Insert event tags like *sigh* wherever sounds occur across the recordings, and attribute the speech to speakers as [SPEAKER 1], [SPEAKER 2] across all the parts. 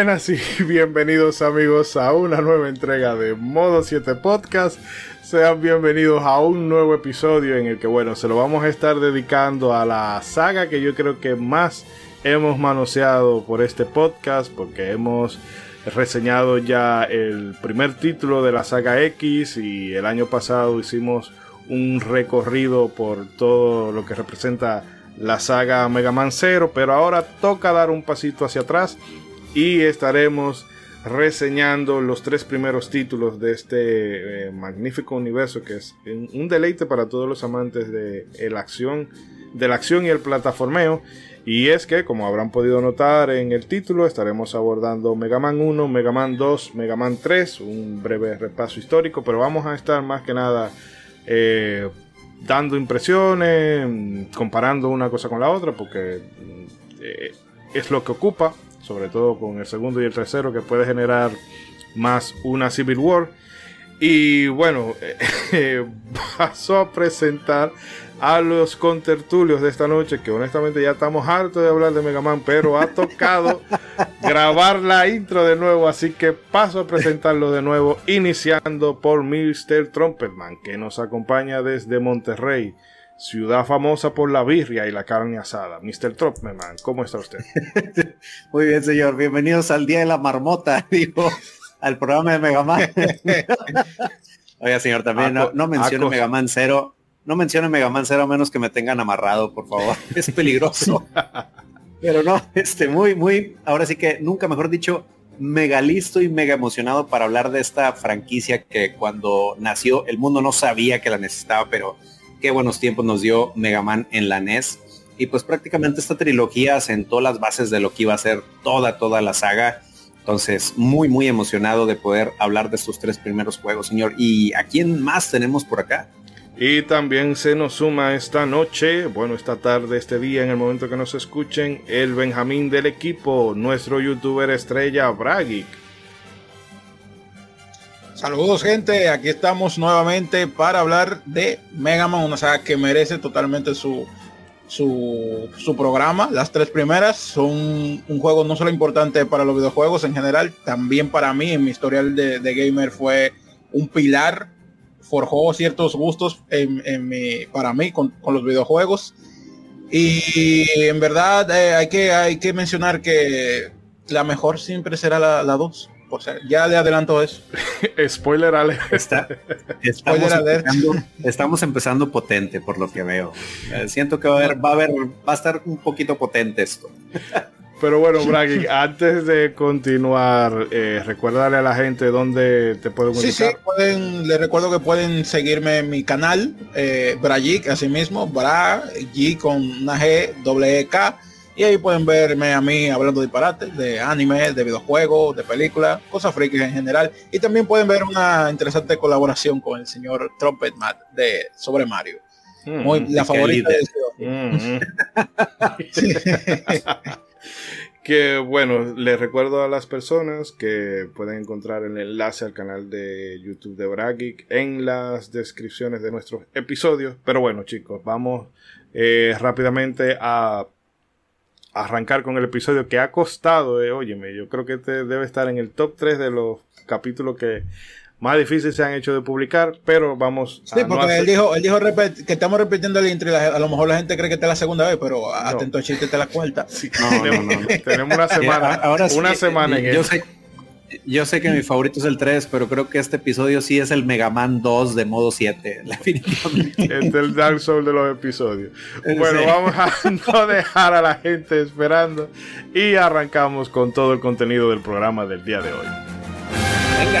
[SPEAKER 1] Buenas y *laughs* bienvenidos amigos a una nueva entrega de Modo 7 Podcast. Sean bienvenidos a un nuevo episodio en el que, bueno, se lo vamos a estar dedicando a la saga que yo creo que más hemos manoseado por este podcast, porque hemos reseñado ya el primer título de la saga X y el año pasado hicimos un recorrido por todo lo que representa la saga Mega Man 0, pero ahora toca dar un pasito hacia atrás y estaremos reseñando los tres primeros títulos de este eh, magnífico universo que es un deleite para todos los amantes de la acción de la acción y el plataformeo. Y es que como habrán podido notar en el título estaremos abordando Mega Man 1, Mega Man 2, Mega Man 3 un breve repaso histórico pero vamos a estar más que nada eh, dando impresiones comparando una cosa con la otra porque eh, es lo que ocupa sobre todo con el segundo y el tercero, que puede generar más una Civil War. Y bueno, *laughs* eh, pasó a presentar a los contertulios de esta noche, que honestamente ya estamos hartos de hablar de Mega Man, pero ha tocado *laughs* grabar la intro de nuevo, así que paso a presentarlo de nuevo, iniciando por Mr. Trumpetman, que nos acompaña desde Monterrey ciudad famosa por la birria y la carne asada. Mr. Tropman, ¿cómo está usted? *laughs*
[SPEAKER 2] Muy bien, señor. Bienvenidos al Día de la Marmota, *laughs* digo, al programa de Mega Man. *laughs* Oiga, señor, también no, no mencione Mega Man 0. No mencione Mega Man 0 a menos que me tengan amarrado, por favor. Es peligroso. Pero no, este, muy, muy, ahora sí que nunca mejor dicho, mega listo y mega emocionado para hablar de esta franquicia que cuando nació el mundo no sabía que la necesitaba, pero qué buenos tiempos nos dio Mega Man en la NES. Y pues prácticamente esta trilogía sentó las bases de lo que iba a ser toda, toda la saga. Entonces, muy, muy emocionado de poder hablar de estos tres primeros juegos, señor. ¿Y a quién más tenemos por acá?
[SPEAKER 1] Y también se nos suma esta noche, bueno, esta tarde, este día, en el momento que nos escuchen, el Benjamín del equipo, nuestro youtuber estrella Bragic.
[SPEAKER 3] Saludos gente, aquí estamos nuevamente para hablar de Mega Man, una saga que merece totalmente su, su, programa. Las tres primeras son un juego no solo importante para los videojuegos en general, también para mí en mi historial de, gamer fue un pilar, forjó ciertos gustos en, mi, para mí con, los videojuegos. Y en verdad eh, hay, que, hay que mencionar que la mejor siempre será la 2 ya le adelanto eso. *laughs*
[SPEAKER 1] Spoiler alert.
[SPEAKER 2] Está, estamos, empezando, estamos, empezando, potente por lo que veo. Eh, siento que va a haber, va a haber, va a estar un poquito potente esto.
[SPEAKER 1] Pero bueno, Bragi, antes de continuar, eh, recuérdale a la gente dónde te pueden
[SPEAKER 3] Sí, sí, pueden, les recuerdo que pueden seguirme en mi canal, eh, así mismo, Bra, G con una G, doble E K y ahí pueden verme a mí hablando de disparates, de anime, de videojuegos, de películas, cosas frikis en general. Y también pueden ver una interesante colaboración con el señor Trumpet Matt de sobre Mario. Mm, Muy, la favorita de *laughs*
[SPEAKER 1] que bueno, les recuerdo a las personas que pueden encontrar el enlace al canal de YouTube de Bragic en las descripciones de nuestros episodios. Pero bueno, chicos, vamos eh, rápidamente a arrancar con el episodio que ha costado, eh, óyeme, yo creo que este debe estar en el top 3 de los capítulos que más difíciles se han hecho de publicar, pero vamos
[SPEAKER 3] Sí, porque él dijo, él dijo que estamos repitiendo el intro a lo mejor la gente cree que esta es la segunda vez, pero atento chiste, te la cuarta. *laughs*
[SPEAKER 1] tenemos, una semana, ahora una semana en
[SPEAKER 2] yo sé, yo sé que mi favorito es el 3, pero creo que este episodio sí es el Mega Man 2 de modo 7. *laughs*
[SPEAKER 1] Es el Dark Souls de los episodios. Bueno, vamos a *laughs* no dejar a la gente esperando y arrancamos con todo el contenido del programa del día de hoy. Venga.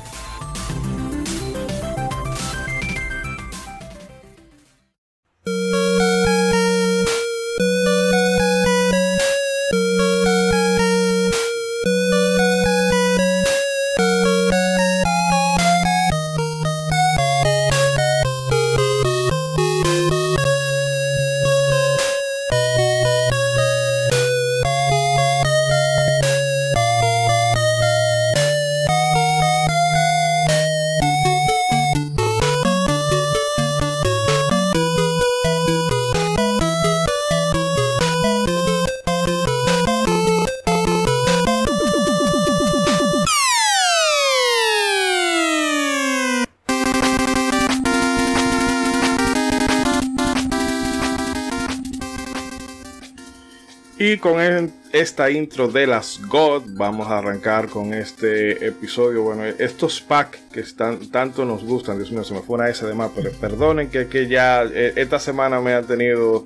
[SPEAKER 1] Con esta intro de las God, vamos a arrancar con este episodio. Bueno, estos packs que están, tanto nos gustan, Dios mío, se me fue una S de más, pero perdonen que, que ya eh, esta semana me ha tenido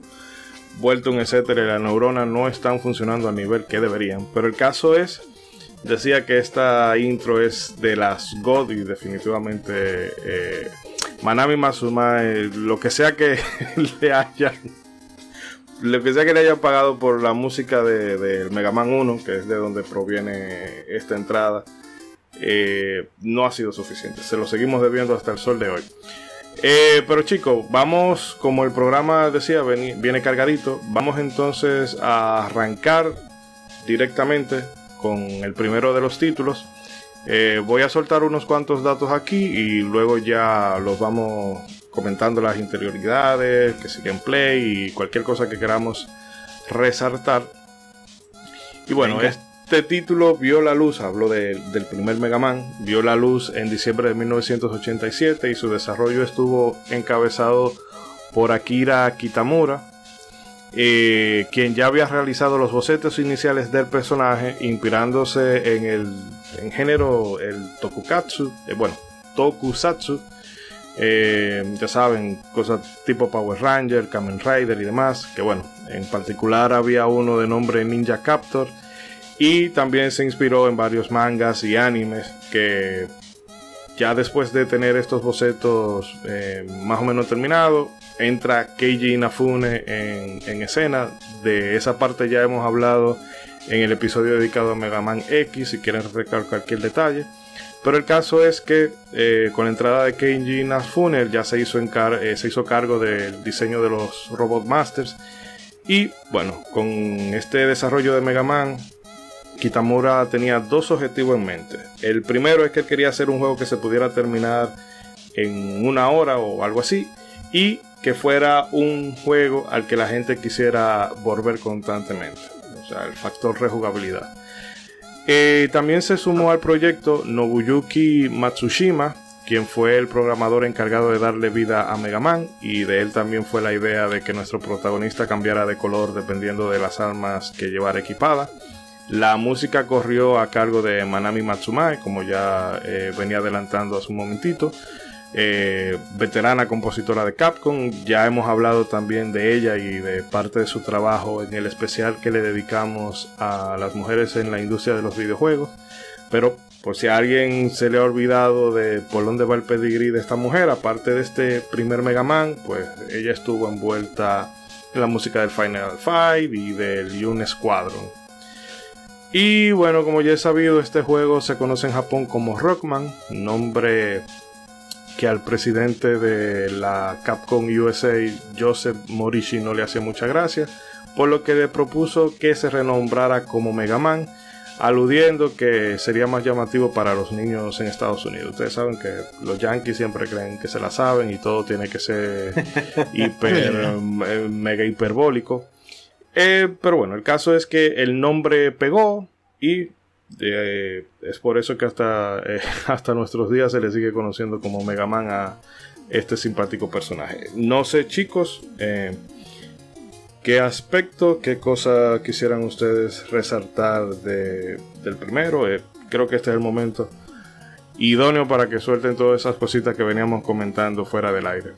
[SPEAKER 1] vuelto un etcétera y las neuronas no están funcionando a nivel que deberían. Pero el caso es, decía que esta intro es de las God y definitivamente eh, Manami Masuma, eh, lo que sea que *laughs* le hayan lo que sea que le hayan pagado por la música de, de Mega Man 1, que es de donde proviene esta entrada, eh, no ha sido suficiente. Se lo seguimos debiendo hasta el sol de hoy. Eh, pero chicos, vamos, como el programa decía, viene cargadito, vamos entonces a arrancar directamente con el primero de los títulos. Eh, voy a soltar unos cuantos datos aquí y luego ya los vamos comentando las interioridades, que si gameplay y cualquier cosa que queramos resaltar. Y bueno, este título vio la luz, hablo del primer Mega Man, vio la luz en diciembre de 1987 y su desarrollo estuvo encabezado por Akira Kitamura, eh, quien ya había realizado los bocetos iniciales del personaje, inspirándose en el en género el tokukatsu, eh, bueno, tokusatsu, eh, ya saben, cosas tipo Power Ranger, Kamen Rider y demás. Que bueno, en particular había uno de nombre Ninja Captor. Y también se inspiró en varios mangas y animes que ya después de tener estos bocetos eh, más o menos terminados, entra Keiji Inafune en, en, escena. De esa parte ya hemos hablado en el episodio dedicado a Mega Man X, si quieren recalcar cualquier detalle. Pero el caso es que eh, con la entrada de Keiji Inafune ya se hizo, eh, se hizo cargo del diseño de los Robot Masters. Y bueno, con este desarrollo de Mega Man, Kitamura tenía dos objetivos en mente. El primero es que él quería hacer un juego que se pudiera terminar en una hora o algo así. Y que fuera un juego al que la gente quisiera volver constantemente. O sea, el factor rejugabilidad. Eh, también se sumó al proyecto Nobuyuki Matsushima, quien fue el programador encargado de darle vida a Mega Man, y de él también fue la idea de que nuestro protagonista cambiara de color dependiendo de las armas que llevara equipada. La música corrió a cargo de Manami Matsumae, como ya eh, venía adelantando hace un momentito. Eh, veterana compositora de Capcom. Ya hemos hablado también de ella y de parte de su trabajo en el especial que le dedicamos a las mujeres en la industria de los videojuegos. Pero por si a alguien se le ha olvidado de por dónde va el pedigrí de esta mujer, aparte de este primer Mega Man, pues ella estuvo envuelta en la música del Final Five y del Yun Squadron. Y bueno, como ya he sabido, este juego se conoce en Japón como Rockman, nombre que al presidente de la Capcom USA, Joseph Morishi, no le hacía mucha gracia, por lo que le propuso que se renombrara como Mega Man, aludiendo que sería más llamativo para los niños en Estados Unidos. Ustedes saben que los yankees siempre creen que se la saben y todo tiene que ser *laughs* hiper, eh, mega hiperbólico. Eh, pero bueno, el caso es que el nombre pegó y eh, es por eso que hasta, eh, *laughs* hasta nuestros días se le sigue conociendo como Mega Man a este simpático personaje. No sé, chicos, eh, qué aspecto, qué cosa quisieran ustedes resaltar de, del primero. creo que este es el momento idóneo para que suelten todas esas cositas que veníamos comentando fuera del aire.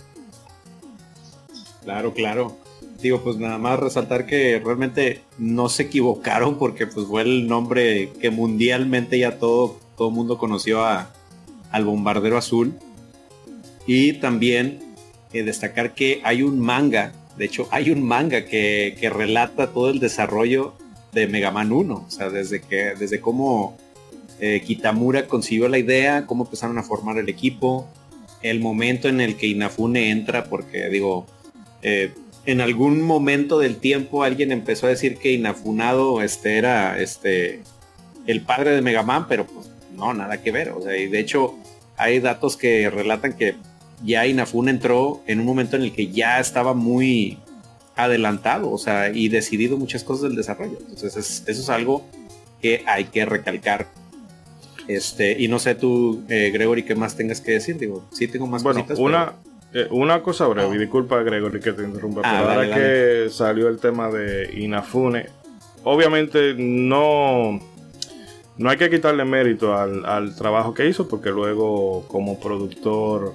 [SPEAKER 2] Claro, claro digo, pues nada más resaltar que realmente no se equivocaron porque pues fue el nombre que mundialmente ya todo todo mundo conoció a, al bombardero azul. Y también eh, destacar que hay un manga, de hecho hay un manga que, que, relata todo el desarrollo de Mega Man 1, o sea, desde, que, desde cómo eh, Kitamura concibió la idea, cómo empezaron a formar el equipo, el momento en el que Inafune entra, porque digo, eh, en algún momento del tiempo alguien empezó a decir que Inafunado este, era este, el padre de Mega Man, pero pues no, nada que ver. O sea, y de hecho hay datos que relatan que ya Inafune entró en un momento en el que ya estaba muy adelantado, o sea, y decidido muchas cosas del desarrollo. Entonces eso es algo que hay que recalcar. Este, y no sé tú, eh, Gregory, qué más tengas que decir. Digo, sí tengo más
[SPEAKER 1] bueno, Una, eh, una cosa breve, y disculpa Gregory que te interrumpa, ah, pero ahora que salió el tema de Inafune, obviamente no, no hay que quitarle mérito al, trabajo que hizo, porque luego como productor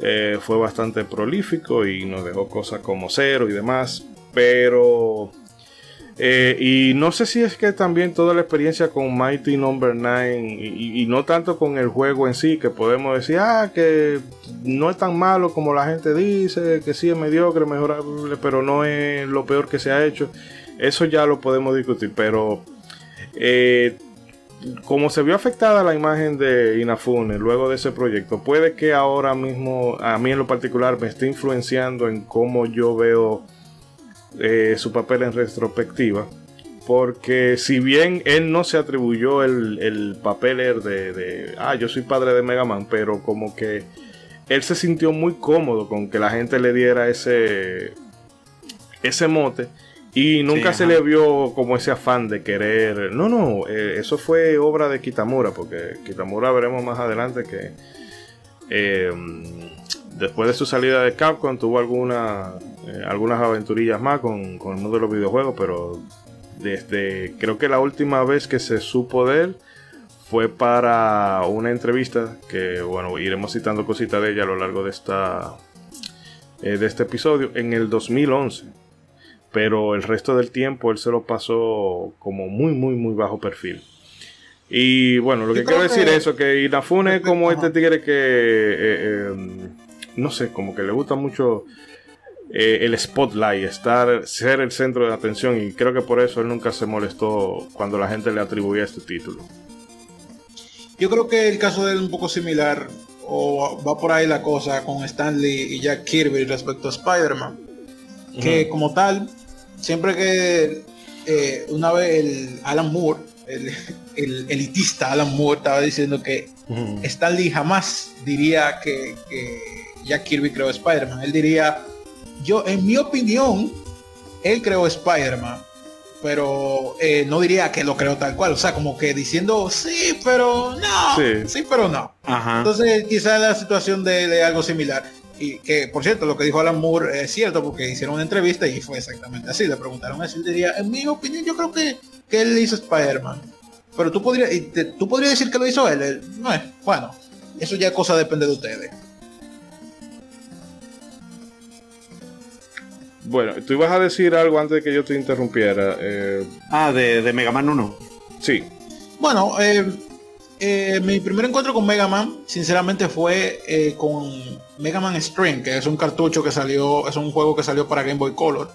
[SPEAKER 1] eh, fue bastante prolífico y nos dejó cosas como cero y demás, pero eh, y no sé si es que también toda la experiencia con Mighty Number no. 9 y, no tanto con el juego en sí, que podemos decir, ah, que no es tan malo como la gente dice, que sí es mediocre, mejorable, pero no es lo peor que se ha hecho. Eso ya lo podemos discutir, pero eh, como se vio afectada la imagen de Inafune luego de ese proyecto, puede que ahora mismo, a mí en lo particular, me esté influenciando en cómo yo veo eh, su papel en retrospectiva. Porque si bien él no se atribuyó el, papel de, de, ah, yo soy padre de Mega Man, pero como que él se sintió muy cómodo con que la gente le diera ese, ese mote. Y nunca se le vio como ese afán de querer. No, no, eh, eso fue obra de Kitamura, porque Kitamura veremos más adelante que eh, después de su salida de Capcom tuvo alguna, eh, algunas aventurillas más con, con el mundo de los videojuegos, pero desde creo que la última vez que se supo de él fue para una entrevista que bueno iremos citando cositas de ella a lo largo de esta eh, de este episodio en el 2011 pero el resto del tiempo él se lo pasó como muy muy muy bajo perfil. Y bueno lo que quiero decir es eso que Inafune es como este tigre que eh, no sé, como que le gusta mucho eh, el spotlight, estar, ser el centro de atención y creo que por eso él nunca se molestó cuando la gente le atribuía este título.
[SPEAKER 3] Yo creo que el caso de él es un poco similar o va por ahí la cosa con Stanley y Jack Kirby respecto a Spider-Man. Que como tal, siempre que eh, una vez el Alan Moore, el, elitista Alan Moore estaba diciendo que Stanley jamás diría que Jack Kirby creó Spider-Man. Él diría, yo, en mi opinión, él creó Spider-Man, pero eh, no diría que lo creó tal cual. O sea, como que diciendo, sí, pero no. Sí, pero no. Entonces, quizás la situación de, algo similar. Y que, por cierto, lo que dijo Alan Moore es cierto, porque hicieron una entrevista y fue exactamente así. Le preguntaron eso y diría, en mi opinión, yo creo que, que él hizo Spider-Man. Pero tú podrías, tú podrías decir que lo hizo él. él no es, bueno, eso ya cosa depende de ustedes.
[SPEAKER 1] Bueno, tú ibas a decir algo antes de que yo te interrumpiera. Eh,
[SPEAKER 2] ah, de, de, Mega Man 1.
[SPEAKER 1] Sí.
[SPEAKER 3] Bueno, eh, eh, mi primer encuentro con Mega Man, sinceramente, fue con Mega Man String, que es un cartucho que salió, es un juego que salió para Game Boy Color.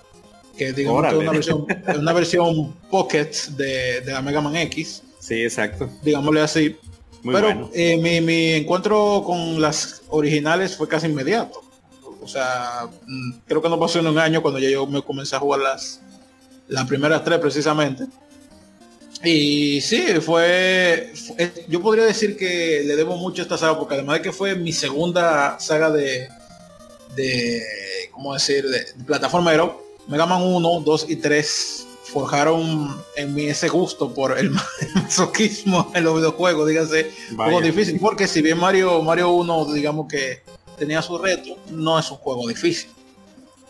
[SPEAKER 3] que digamos que es una versión, una versión Pocket de, de la Mega Man X.
[SPEAKER 2] Sí, exacto.
[SPEAKER 3] Digámosle así. Pero eh, mi, mi, encuentro con las originales fue casi inmediato. O sea, mm, creo que no pasó en un año cuando ya yo me comencé a jugar las, las primeras tres precisamente. Y sí, fue, Yo podría decir que le debo mucho a esta saga, porque además de que fue mi segunda saga de. de ¿Cómo decir? De, de plataformero. Mega Man 1, 2 y 3 forjaron en mí ese gusto por el *laughs* masoquismo en los videojuegos, dígase, un juego difícil, porque si bien Mario, Mario 1, digamos que tenía su reto, no es un juego difícil.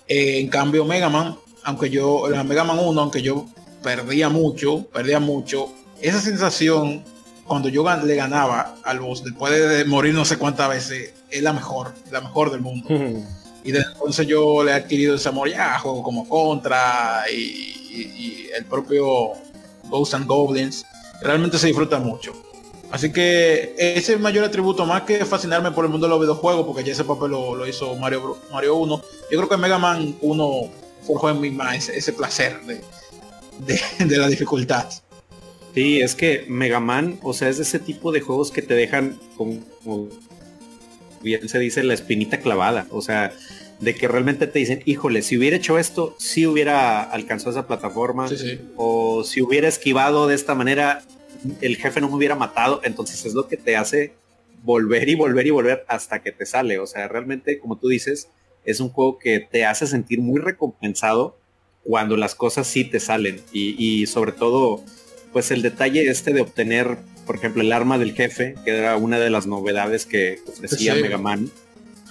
[SPEAKER 3] Eh, en cambio, Mega Man, aunque yo, la Mega Man 1, aunque yo perdía mucho, perdía mucho, esa sensación cuando yo le ganaba al boss después de morir no sé cuántas veces, es la mejor, la mejor del mundo. y desde entonces yo le he adquirido ese amor ya, juego como Contra y y, el propio Ghosts and Goblins, realmente se disfruta mucho. Así que ese es el mayor atributo, más que fascinarme por el mundo de los videojuegos, porque ya ese papel lo, hizo Mario, Mario 1. Yo creo que Mega Man 1 forjó en mí más ese, placer de, *laughs* de, la dificultad.
[SPEAKER 2] Sí, es que Mega Man, o sea, es de ese tipo de juegos que te dejan, como bien se dice, la espinita clavada. O sea, de que realmente te dicen, híjole, si hubiera hecho esto, si hubiera alcanzado esa plataforma, o si hubiera esquivado de esta manera, el jefe no me hubiera matado, entonces es lo que te hace volver y volver y volver hasta que te sale. O sea, realmente, como tú dices, es un juego que te hace sentir muy recompensado cuando las cosas sí te salen. Y, sobre todo, pues el detalle este de obtener, por ejemplo, el arma del jefe, que era una de las novedades que ofrecía Mega Man.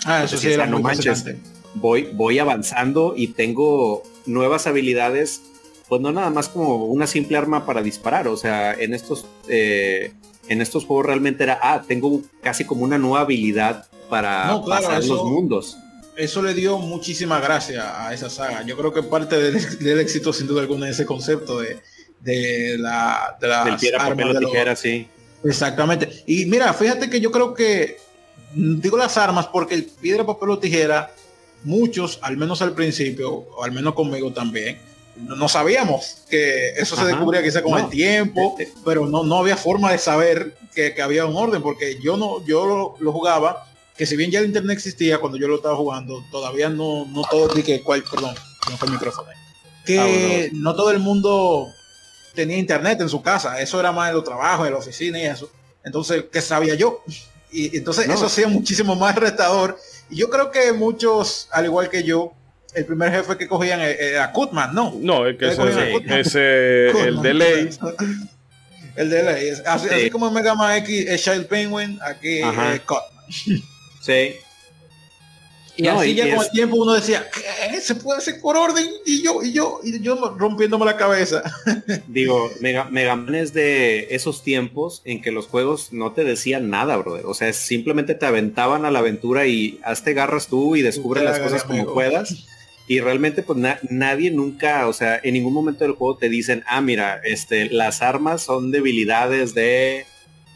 [SPEAKER 3] Ah, eso sí, era no manches
[SPEAKER 2] voy, voy avanzando y tengo nuevas habilidades, pues no nada más como una simple arma para disparar, o sea, en estos, eh, en estos juegos realmente era, ah, tengo casi como una nueva habilidad para pasar los mundos.
[SPEAKER 3] Eso le dio muchísima gracia a esa saga. Yo creo que parte del, éxito, sin duda alguna, es ese concepto de, de la de
[SPEAKER 2] las piedra, papel tijera, sí.
[SPEAKER 3] Exactamente. Y mira, fíjate que yo creo que digo las armas porque el piedra, papel o tijera muchos, al menos al principio, o al menos conmigo también, no sabíamos que eso se descubría quizá con el tiempo, eh, eh. pero no, no había forma de saber que, había un orden, porque yo no, yo lo, jugaba, que si bien ya el internet existía cuando yo lo estaba jugando, todavía no, no todo, que cuál, perdón, no fue el micrófono, que ah, no todo el mundo tenía internet en su casa, eso era más de los trabajos, de la oficina y eso. Entonces, ¿qué sabía yo? Y entonces eso hacía muchísimo más retador yo creo que muchos, al igual que yo, el primer jefe que cogían era Kutman, ¿no?
[SPEAKER 1] No, el que ese, *laughs* el de ley. *laughs*
[SPEAKER 3] el de ley. Así, como en Mega Man X es Child Penguin, aquí es Kutman.
[SPEAKER 2] Sí.
[SPEAKER 3] Y así ya con el tiempo uno decía, ¿qué? ¿Se puede hacer por orden? Y yo, y yo, y yo rompiéndome la cabeza. *laughs*
[SPEAKER 2] Digo, Mega, Man es de esos tiempos en que los juegos no te decían nada, brother. O sea, simplemente te aventaban a la aventura y hazte garras tú y descubre las cosas como puedas. Y realmente, pues nadie nunca, o sea, en ningún momento del juego te dicen, ah, mira, este, las armas son debilidades de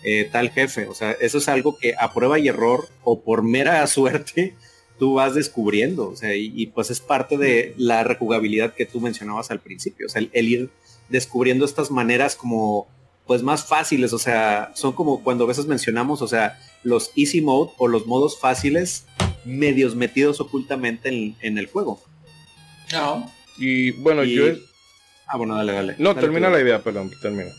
[SPEAKER 2] eh, tal jefe. O sea, eso es algo que a prueba y error o por mera *laughs* suerte tú vas descubriendo, o sea, y, pues es parte de la rejugabilidad que tú mencionabas al principio, o sea, el, ir descubriendo estas maneras como pues más fáciles, o sea, son como cuando a veces mencionamos, o sea, los easy mode o los modos fáciles medios metidos ocultamente en, el juego.
[SPEAKER 3] No.
[SPEAKER 1] Y bueno, yo...
[SPEAKER 2] Ah, bueno, dale, dale.
[SPEAKER 1] No, termina la idea, perdón, termina.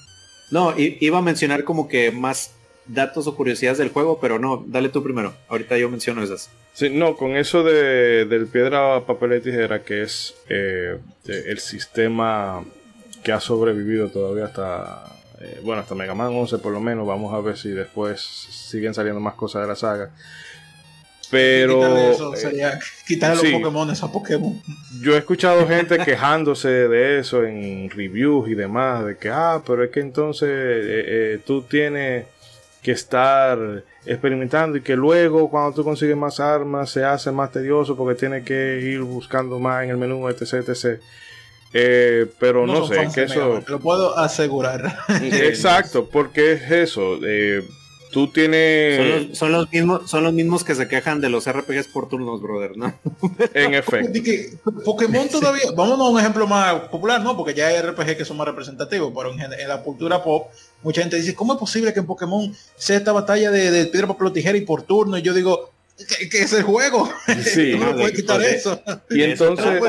[SPEAKER 2] No, iba a mencionar como que más datos o curiosidades del juego, pero no, dale tú primero. Ahorita yo menciono esas.
[SPEAKER 1] Sí, no, con eso de, del piedra, papel y tijera, que es eh, el sistema que ha sobrevivido todavía hasta, eh, bueno, hasta Mega Man 11 por lo menos. Vamos a ver si después siguen saliendo más cosas de la saga. Pero.
[SPEAKER 3] Eso, eh, sería quitarle los Pokémon a Pokémon.
[SPEAKER 1] Yo he escuchado gente quejándose de eso en reviews y demás, de que, ah, pero es que entonces tú tienes que estar experimentando y que luego cuando tú consigues más armas se hace más tedioso porque tienes que ir buscando más en el menú, etc, etc. Eh, pero no, sé, que eso...
[SPEAKER 3] lo puedo asegurar. *laughs*
[SPEAKER 1] Exacto, porque es eso. Eh, tú tienes...
[SPEAKER 2] Son los, mismos, son los mismos que se quejan de los RPGs por turnos, brother, ¿no? *laughs*
[SPEAKER 1] en efecto.
[SPEAKER 3] Pokémon todavía, vamos a un ejemplo más popular, ¿no? Porque ya hay RPG que son más representativos, pero en, la cultura pop, mucha gente dice, ¿cómo es posible que en Pokémon sea esta batalla de, piedra, papel o tijera y por turno? Y yo digo, que, es el juego. *laughs*
[SPEAKER 1] Sí,
[SPEAKER 3] no puedes quitar eso.
[SPEAKER 1] Y entonces,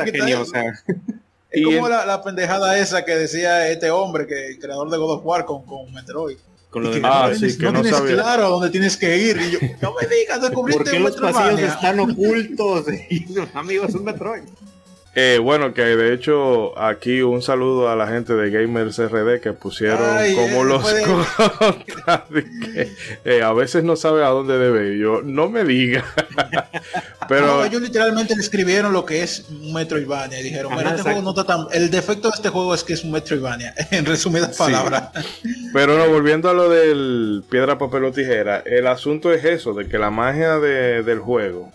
[SPEAKER 3] es como la, pendejada esa que decía este hombre, que el creador de God of War con, con Metroid.
[SPEAKER 1] Con lo de ah, sí, que no,
[SPEAKER 3] tienes claro dónde tienes que ir. Y yo, no me digas, descubriste
[SPEAKER 2] ¿Por qué los pasillos están *laughs* ocultos? *laughs* Amigos, es un Metroid.
[SPEAKER 1] Eh, bueno, que de hecho aquí un saludo a la gente de Gamers RD que pusieron como los que eh, a veces no sabe a dónde debe ir. Yo no me diga. *laughs* Pero
[SPEAKER 3] ellos literalmente escribieron lo que es un Metroidvania y dijeron, este juego no está tan... el defecto de este juego es que es un Metroidvania, *laughs* en resumidas palabras.
[SPEAKER 1] Pero no, volviendo a lo del piedra, papel o tijera, el asunto es eso, de que la magia del juego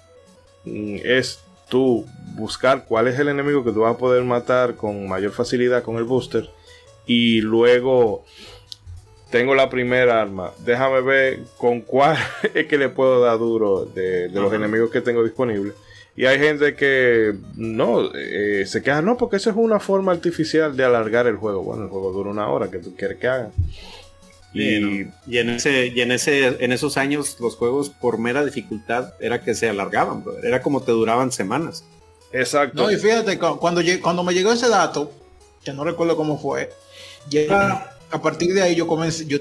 [SPEAKER 1] mm, es tú buscar cuál es el enemigo que tú vas a poder matar con mayor facilidad con el booster y luego tengo la primera arma, déjame ver con cuál *laughs* es que le puedo dar duro de, los enemigos que tengo disponibles. Y hay gente que no, eh, se queja, no, porque esa es una forma artificial de alargar el juego. Bueno, el juego dura una hora, que tú quieres que haga.
[SPEAKER 2] Y, y, en ese, y en ese, en esos años los juegos por mera dificultad era que se alargaban, era como te duraban semanas.
[SPEAKER 1] Exacto.
[SPEAKER 3] No, y fíjate, cuando, cuando me llegó ese dato, que no recuerdo cómo fue, ya a partir de ahí yo comencé, yo,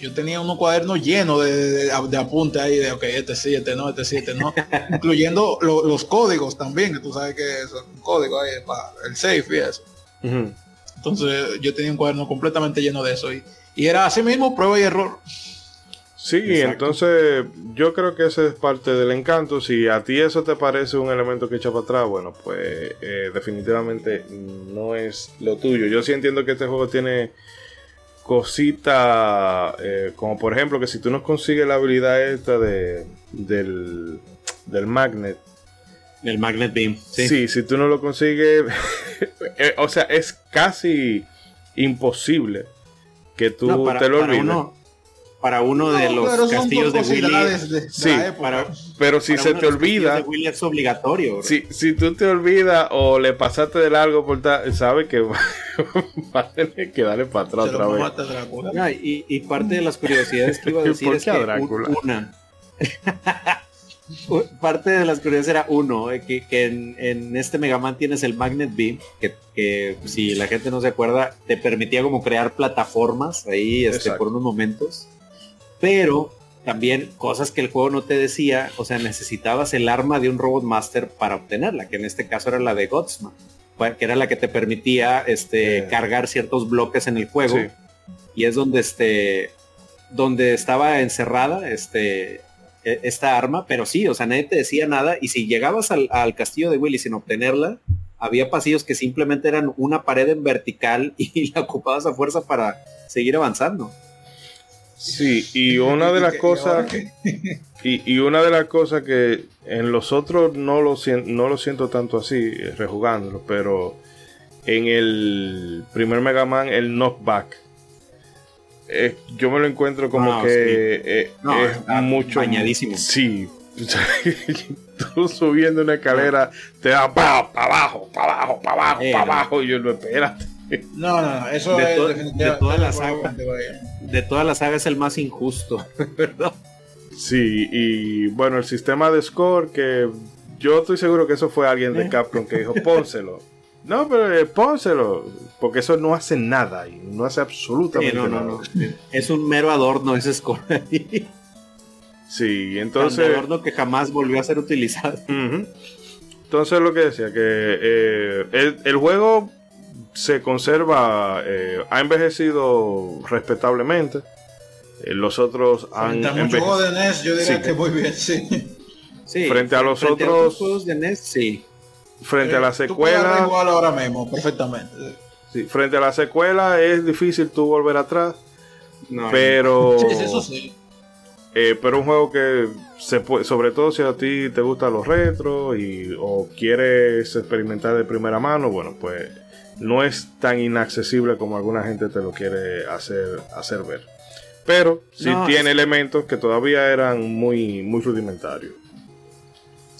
[SPEAKER 3] yo tenía unos cuadernos llenos de, de, apuntes ahí de, ok, este sí, este no, este sí, este no, *laughs* incluyendo los códigos también, que tú sabes que es un código ahí para el safe y eso. Entonces yo tenía un cuaderno completamente lleno de eso y y era así mismo, prueba y error.
[SPEAKER 1] Sí, entonces yo creo que ese es parte del encanto. Si a ti eso te parece un elemento que echa para atrás, bueno, pues eh, definitivamente no es lo tuyo. Yo sí entiendo que este juego tiene cositas, eh, como por ejemplo que si tú no consigues la habilidad esta de, del, del magnet.
[SPEAKER 2] El magnet beam.
[SPEAKER 1] Sí, si tú no lo consigues, *laughs* eh, o sea, es casi imposible que tú te lo olvides.
[SPEAKER 2] Para uno, de los castillos de Willy.
[SPEAKER 1] sí, pero si se te olvida.
[SPEAKER 2] De Willy es obligatorio.
[SPEAKER 1] Si, si tú te olvidas o le pasaste de largo, por sabe que *laughs* va, a tener que darle para atrás otra
[SPEAKER 2] vez. y, parte de las curiosidades que iba a *laughs* decir es que una. Parte de las curiosidades era uno, eh, que, en, este Mega Man tienes el Magnet Beam, que, si la gente no se acuerda, te permitía como crear plataformas ahí este, por unos momentos. Pero también cosas que el juego no te decía, o sea, necesitabas el arma de un Robot Master para obtenerla, que en este caso era la de Godsman, que era la que te permitía este, cargar ciertos bloques en el juego. Y es donde este donde estaba encerrada este esta arma, pero sí, o sea, nadie te decía nada y si llegabas al, castillo de Willy sin obtenerla, había pasillos que simplemente eran una pared en vertical *laughs* y la ocupabas a fuerza para seguir avanzando.
[SPEAKER 1] Sí, y una de las cosas *laughs* y, una de las cosas que en los otros no lo, no lo siento tanto así, rejugándolo, pero en el primer Mega Man el knockback eh, yo me lo encuentro como que eh, es mucho.
[SPEAKER 2] Bañadísimo.
[SPEAKER 1] Sí. *laughs* Tú subiendo una escalera te da para abajo, para abajo, para abajo, para abajo. Y yo no espérate.
[SPEAKER 3] No, no, eso
[SPEAKER 2] de
[SPEAKER 3] es
[SPEAKER 2] de toda la saga. De toda la saga es el más injusto, *laughs* ¿verdad?
[SPEAKER 1] Sí, y bueno, el sistema de score que yo estoy seguro que eso fue alguien de eh. Capcom que dijo, pónselo. No, pero eh, pónselo, porque eso no hace nada y no hace absolutamente nada.
[SPEAKER 2] Es un mero adorno ese score.
[SPEAKER 1] sí, entonces.
[SPEAKER 2] Un adorno que jamás volvió a ser utilizado.
[SPEAKER 1] Entonces lo que decía, que eh, el, juego se conserva, eh, ha envejecido respetablemente. los otros han
[SPEAKER 3] envejecido. de NES, yo diría que muy bien, sí.
[SPEAKER 1] frente a los otros
[SPEAKER 2] juegos de NES, sí
[SPEAKER 1] frente a la secuela.
[SPEAKER 3] igual ahora mismo, perfectamente.
[SPEAKER 1] Sí, frente a la secuela es difícil tú volver atrás. pero. *laughs*
[SPEAKER 3] Sí, eso sí.
[SPEAKER 1] Eh, pero un juego que se puede, sobre todo si a ti te gustan los retros y, o quieres experimentar de primera mano, bueno, pues no es tan inaccesible como alguna gente te lo quiere hacer, hacer ver. pero sí tiene elementos que todavía eran muy, muy rudimentarios.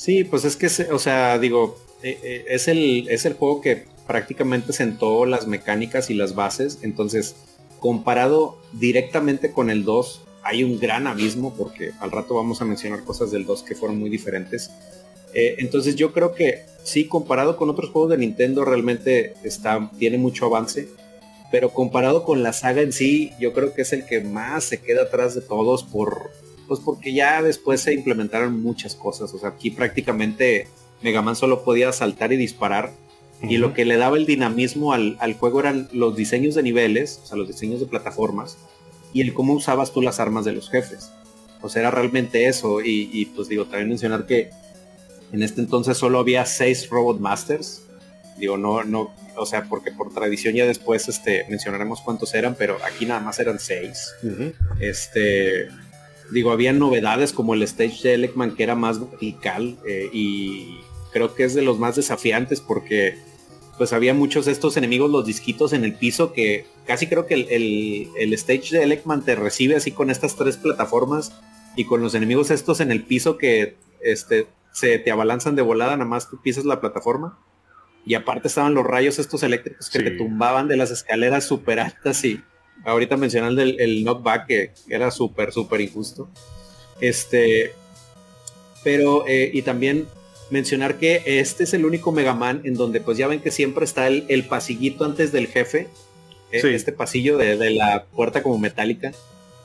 [SPEAKER 2] Sí, pues es que, o sea, digo, eh, eh, es, el, es el juego que prácticamente sentó las mecánicas y las bases, entonces comparado directamente con el 2, hay un gran abismo porque al rato vamos a mencionar cosas del 2 que fueron muy diferentes. Eh, entonces yo creo que sí, comparado con otros juegos de Nintendo realmente está, tiene mucho avance, pero comparado con la saga en sí, yo creo que es el que más se queda atrás de todos por, pues porque ya después se implementaron muchas cosas. O sea, aquí prácticamente Mega Man solo podía saltar y disparar. Y lo que le daba el dinamismo al, al, juego eran los diseños de niveles, o sea, los diseños de plataformas, y el cómo usabas tú las armas de los jefes. O sea, era realmente eso. Y, y pues digo, también mencionar que en este entonces solo había seis Robot Masters. Digo, no, no, o sea, porque por tradición ya después este, mencionaremos cuántos eran, pero aquí nada más eran seis. Este, digo, había novedades como el stage de Elecman que era más vertical eh, y creo que es de los más desafiantes porque pues había muchos de estos enemigos, los disquitos en el piso que casi creo que el, el stage de Elecman te recibe así con estas tres plataformas y con los enemigos estos en el piso que este, se te abalanzan de volada, nada más tú pisas la plataforma. Y aparte estaban los rayos estos eléctricos que te tumbaban de las escaleras súper altas y ahorita mencionan el, el knockback que era súper, súper injusto. Este, pero, eh, y también mencionar que este es el único Mega Man en donde pues ya ven que siempre está el, el pasillito antes del jefe, eh, este pasillo de, de, la puerta como metálica.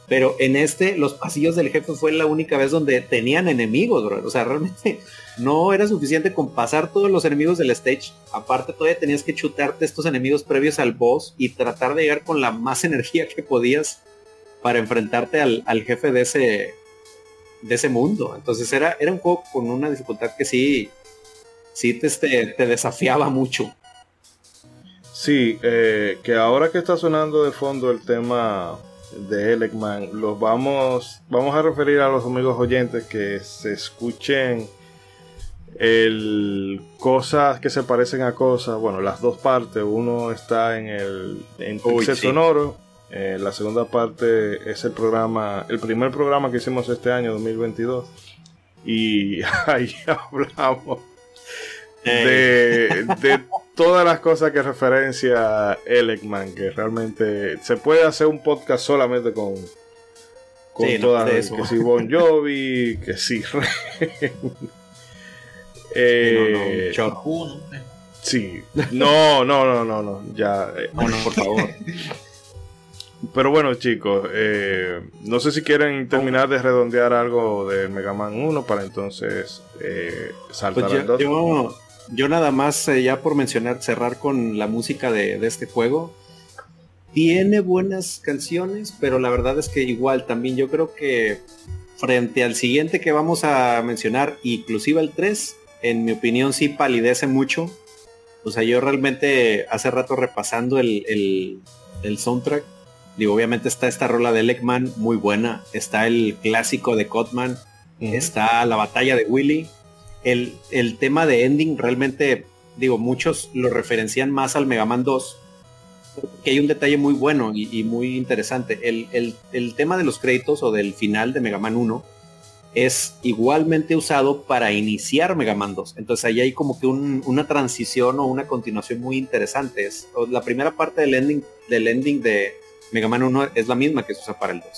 [SPEAKER 2] Pero en este, los pasillos del jefe fue la única vez donde tenían enemigos, bro. O sea, realmente no era suficiente con pasar todos los enemigos del stage. Aparte, todavía tenías que chutarte estos enemigos previos al boss y tratar de llegar con la más *laughs* energía que podías para enfrentarte al, jefe de ese, de ese mundo. Entonces era, era un juego con una dificultad que sí, sí te, este, te desafiaba mucho.
[SPEAKER 1] Sí, eh, que ahora que está sonando de fondo el tema de Elecman, los vamos, vamos a referir a los amigos oyentes que se escuchen el cosas que se parecen a cosas, bueno, las dos partes, uno está en el en sonoro, eh, la segunda parte es el programa, el primer programa que hicimos este año 2022 y *laughs* ahí hablamos de, de todas las cosas que referencia Elecman, que realmente se puede hacer un podcast solamente con, con todas, que si Bon Jovi, que si *laughs*
[SPEAKER 3] eh,
[SPEAKER 1] sí, no, no, no, no, no, ya,
[SPEAKER 2] eh, bueno, por favor. *laughs*
[SPEAKER 1] Pero bueno, chicos, eh, no sé si quieren terminar de redondear algo de Mega Man 1 para entonces eh, saltar
[SPEAKER 2] pues
[SPEAKER 1] al 2
[SPEAKER 2] yo nada más, eh, ya por mencionar, cerrar con la música de, este juego. Tiene buenas canciones, pero la verdad es que igual también yo creo que frente al siguiente que vamos a mencionar, inclusive el 3, en mi opinión sí palidece mucho. O sea, yo realmente hace rato repasando el, soundtrack, digo, obviamente está esta rola de Leckman, muy buena, está el clásico de Cotman, está la batalla de Willy, el, tema de ending realmente, digo, muchos lo referencian más al Mega Man 2, que hay un detalle muy bueno y, muy interesante. El, tema de los créditos o del final de Mega Man 1 es igualmente usado para iniciar Mega Man 2. Entonces ahí hay como que una transición o una continuación muy interesante. Es, la primera parte del ending, del ending de Mega Man 1 es la misma que se usa para el 2.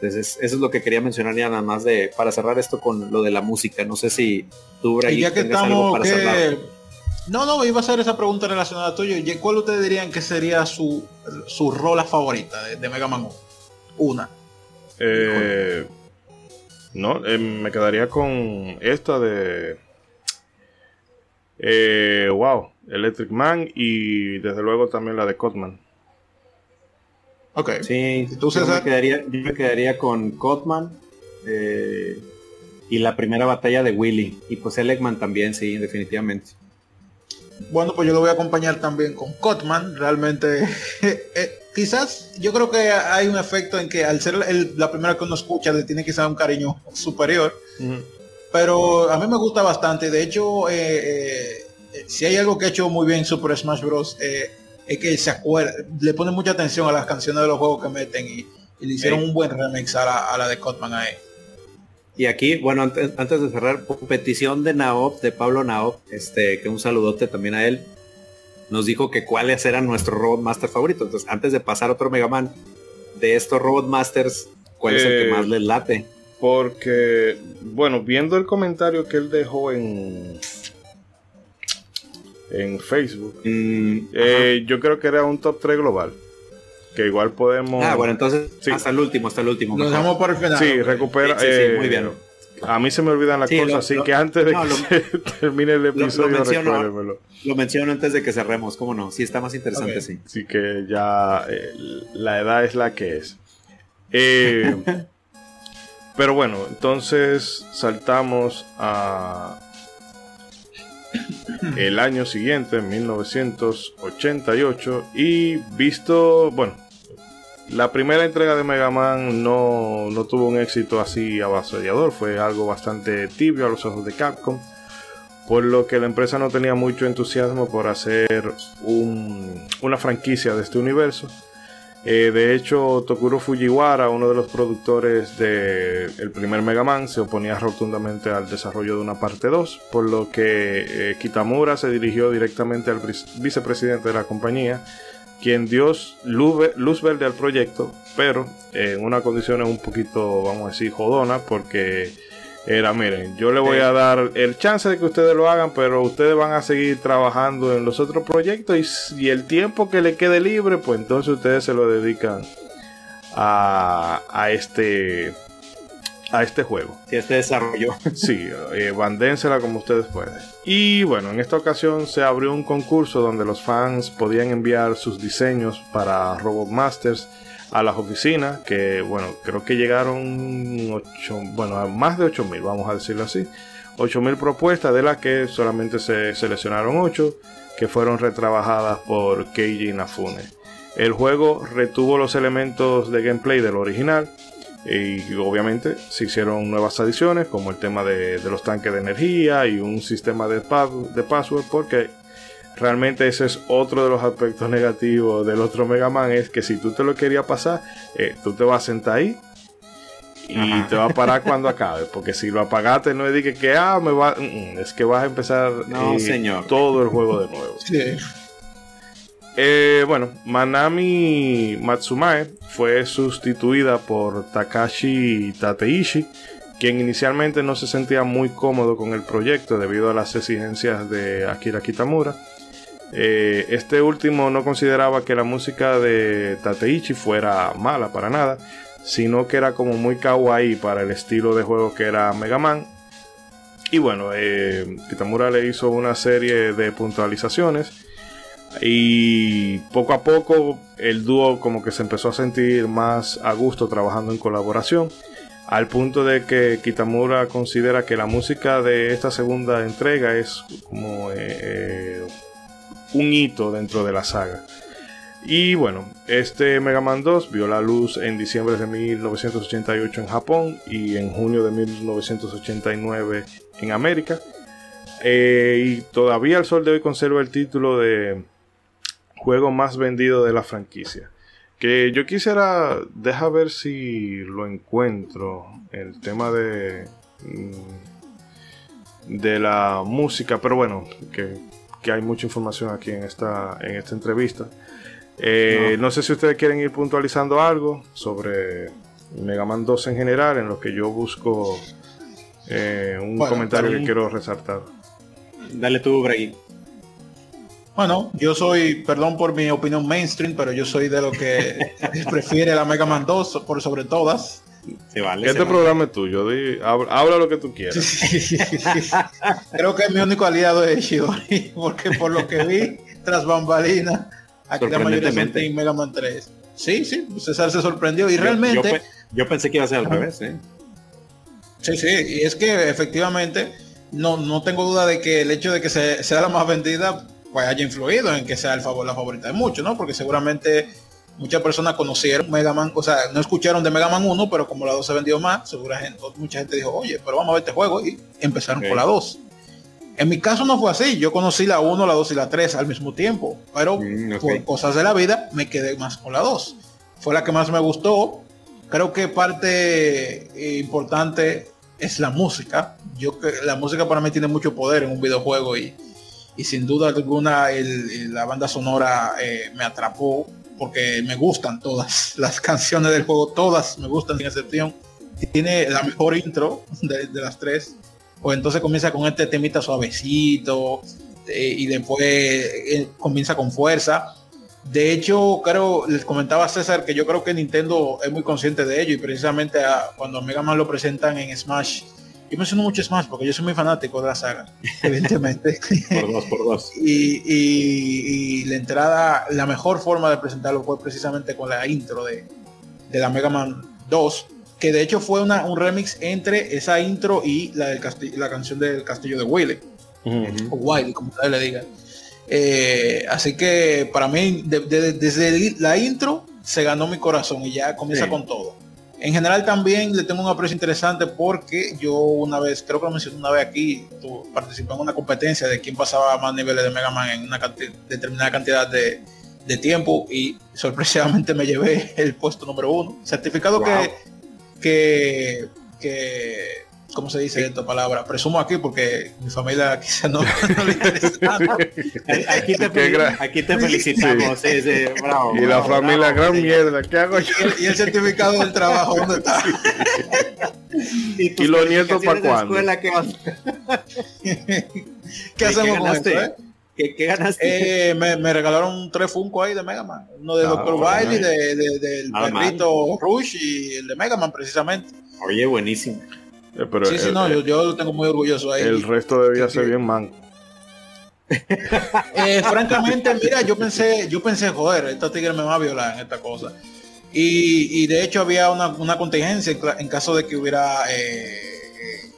[SPEAKER 2] Entonces, eso es lo que quería mencionar ya nada más de para cerrar esto con lo de la música. No sé si tú,
[SPEAKER 3] Brian, ya que estamos, No, no, iba a hacer esa pregunta relacionada a tuyo. ¿Cuál ustedes dirían que sería su, su rola favorita de, Mega Man 1? Una.
[SPEAKER 1] Eh, no, eh, me quedaría con esta de. Eh, wow, Electric Man y desde luego también la de Cotman.
[SPEAKER 2] Ok. Sí, ¿Tú, yo, me quedaría, yo me quedaría con Cotman eh, y la primera batalla de Willy. Y pues el Eggman también, sí, definitivamente.
[SPEAKER 3] Bueno, pues yo lo voy a acompañar también con Cotman. Realmente, *laughs* eh, quizás yo creo que hay un efecto en que al ser la primera que uno escucha le tiene quizás un cariño superior. Pero a mí me gusta bastante. De hecho, eh, si hay algo que ha hecho muy bien Super Smash Bros es que se acuerda, le pone mucha atención a las canciones de los juegos que meten y y le hicieron un buen remix a la, a la de Cotman ahí.
[SPEAKER 2] Y aquí, bueno, antes, de cerrar, petición de Naop, de Pablo Naop, este, que un saludote también a él, nos dijo que cuáles eran nuestros Robot Master favoritos. Entonces, antes de pasar a otro Mega Man, de estos Robot Masters, ¿cuál es el que más eh, les late?
[SPEAKER 1] Porque, bueno, viendo el comentario que él dejó en en Facebook, mm, eh, yo creo que era un top 3 global que igual podemos.
[SPEAKER 2] Ah, bueno, entonces hasta el último, hasta el último.
[SPEAKER 3] Nos damos por el final.
[SPEAKER 1] Sí, recupera. Sí, sí, muy bien. A mí se me olvidan las cosas, así que antes de que *laughs* termine el episodio, menciono,
[SPEAKER 2] lo menciono antes de que cerremos, ¿cómo no? Sí, está más interesante, sí.
[SPEAKER 1] Sí, que ya eh, la edad es la que es. Eh, *laughs* pero bueno, entonces saltamos a el año siguiente, 1988, y visto, bueno, la primera entrega de Mega Man no, tuvo un éxito así avasallador, fue algo bastante tibio a los ojos de Capcom, por lo que la empresa no tenía mucho entusiasmo por hacer una franquicia de este universo. Eh, de hecho, Tokuro Fujiwara, uno de los productores del primer Mega Man, se oponía rotundamente al desarrollo de una parte 2, por lo que eh, Kitamura se dirigió directamente al vicepresidente de la compañía, quien dio luz, verde al proyecto, pero en una condición un poquito, vamos a decir, jodona, porque era, miren, yo le voy a dar el chance de que ustedes lo hagan, pero ustedes van a seguir trabajando en los otros proyectos y, el tiempo que le quede libre, pues entonces ustedes se lo dedican a, a este a este juego.
[SPEAKER 2] Sí, este desarrollo. *laughs*
[SPEAKER 1] Sí, eh, bandénsela como ustedes pueden. Y bueno, en esta ocasión se abrió un concurso donde los fans podían enviar sus diseños para Robot Masters a las oficinas, que bueno, creo que llegaron 8, bueno, más de 8000, vamos a decirlo así. 8000 propuestas, de las que solamente se seleccionaron 8, que fueron retrabajadas por Keiji Inafune. El juego retuvo los elementos de gameplay del original, y obviamente se hicieron nuevas adiciones como el tema de, los tanques de energía y un sistema de, de password porque realmente ese es otro de los aspectos *laughs* negativos del otro Mega Man es que si tú te lo querías pasar eh, tú te vas a sentar ahí y te va a parar cuando *laughs* acabe porque si lo apagaste no es de que, ah me va mm, es que vas a empezar
[SPEAKER 2] eh,
[SPEAKER 1] todo el juego de nuevo eh, bueno, Manami Matsumae fue sustituida por Takashi Tateishi, quien inicialmente no se sentía muy cómodo con el proyecto debido a las exigencias de Akira Kitamura. Eh, este último no consideraba que la música de Tateishi fuera mala para nada, sino que era como muy kawaii para el estilo de juego que era Mega Man. Y bueno, eh, Kitamura le hizo una serie de puntualizaciones y poco a poco el dúo como que se empezó a sentir más a gusto trabajando en colaboración. Al punto de que Kitamura considera que la música de esta segunda entrega es como eh, un hito dentro de la saga. Y bueno, este Mega Man 2 vio la luz en diciembre de 1988 en Japón y en junio de 1989 en América. Eh, y todavía al sol de hoy conserva el título de juego más vendido de la franquicia. Que yo quisiera, deja ver si lo encuentro, el tema de mm, de la música, pero bueno, que, hay mucha información aquí en esta, en esta entrevista. Eh, no. sé si ustedes quieren ir puntualizando algo sobre Mega Man 2 en general, en lo que yo busco eh, un comentario que quiero resaltar.
[SPEAKER 2] Dale tú, Bray.
[SPEAKER 3] Bueno, yo soy, perdón por mi opinión mainstream, pero yo soy de lo que *laughs* prefiere la Mega Man 2 por sobre todas.
[SPEAKER 1] vale, este programa es tuyo, habla, lo que tú quieras. *laughs*
[SPEAKER 3] Creo que es mi único aliado de Shidori, porque por lo que vi tras bambalina, aquí la mayoría son en Mega Man 3. Sí, sí, César se sorprendió y realmente...
[SPEAKER 2] Yo, pensé que iba a ser al revés, ¿eh?
[SPEAKER 3] Sí, sí, y es que efectivamente no, no tengo duda de que el hecho de que sea la más vendida pues haya influido en que sea el favor, la favorita de muchos, ¿no? Porque seguramente muchas personas conocieron Mega Man, o sea, no escucharon de Mega Man 1, pero como la 2 se vendió más, seguramente mucha gente dijo, oye, pero vamos a ver este juego y empezaron con la 2. En mi caso no fue así, yo conocí la 1, la 2 y la 3 al mismo tiempo, pero mm, por cosas de la vida me quedé más con la 2. Fue la que más me gustó creo que parte eh, importante es la música. Yo que la música para mí tiene mucho poder en un videojuego y, y sin duda alguna la banda sonora eh, me atrapó porque me gustan todas *laughs* las canciones del juego, todas me gustan sin excepción. Tiene la mejor intro de, las tres. Pues entonces comienza con este temita suavecito eh, y después eh, comienza con fuerza. De hecho, creo, les comentaba César que yo creo que Nintendo es muy consciente de ello y precisamente cuando Mega Man lo presentan en Smash yo menciono mucho Smash porque yo soy muy fanático de la saga, *laughs* evidentemente.
[SPEAKER 2] por dos, por dos. *laughs*
[SPEAKER 3] Y, la entrada, la mejor forma de presentarlo fue precisamente con la intro de, la Mega Man 2, que de hecho fue una, un remix entre esa intro y la, del la canción del castillo de Willy. O Wiley, como ustedes le digan. Eh, así que para mí, desde la intro, se ganó mi corazón y ya comienza con todo. En general también le tengo un aprecio interesante porque yo una vez, creo que lo mencioné una vez aquí, participé en una competencia de quién pasaba más niveles de Mega Man en una determinada cantidad de, tiempo y sorpresivamente me llevé el puesto número uno. Certificado que, que, que ¿cómo se dice esta palabra? Presumo aquí porque mi familia quizá no, *laughs* le interesa. *laughs*
[SPEAKER 2] aquí, te, aquí te felicitamos, sí. Sí,
[SPEAKER 1] bravo, Y la familia, gran mierda, ¿qué hago yo?
[SPEAKER 3] Y el, certificado del trabajo, ¿dónde está? *laughs*
[SPEAKER 1] ¿Y, los nietos para cuándo?
[SPEAKER 3] ¿Qué, ¿Qué hacemos con esto, eh?
[SPEAKER 2] ¿Qué, ganaste?
[SPEAKER 3] Eh, me, me, regalaron tres Funko ahí de Mega Man. Uno de ah, Dr. Wily, de, de, del perrito Rush y el de Mega Man precisamente.
[SPEAKER 2] Oye, buenísimo.
[SPEAKER 3] Eh, sí, sí, no, yo, lo tengo muy orgulloso ahí.
[SPEAKER 1] El resto debía ser bien man. *laughs*
[SPEAKER 3] Eh, francamente, mira, yo pensé, yo pensé, joder, esta tigre me va a violar en esta cosa. Y, de hecho había una, contingencia en caso de que hubiera... Eh,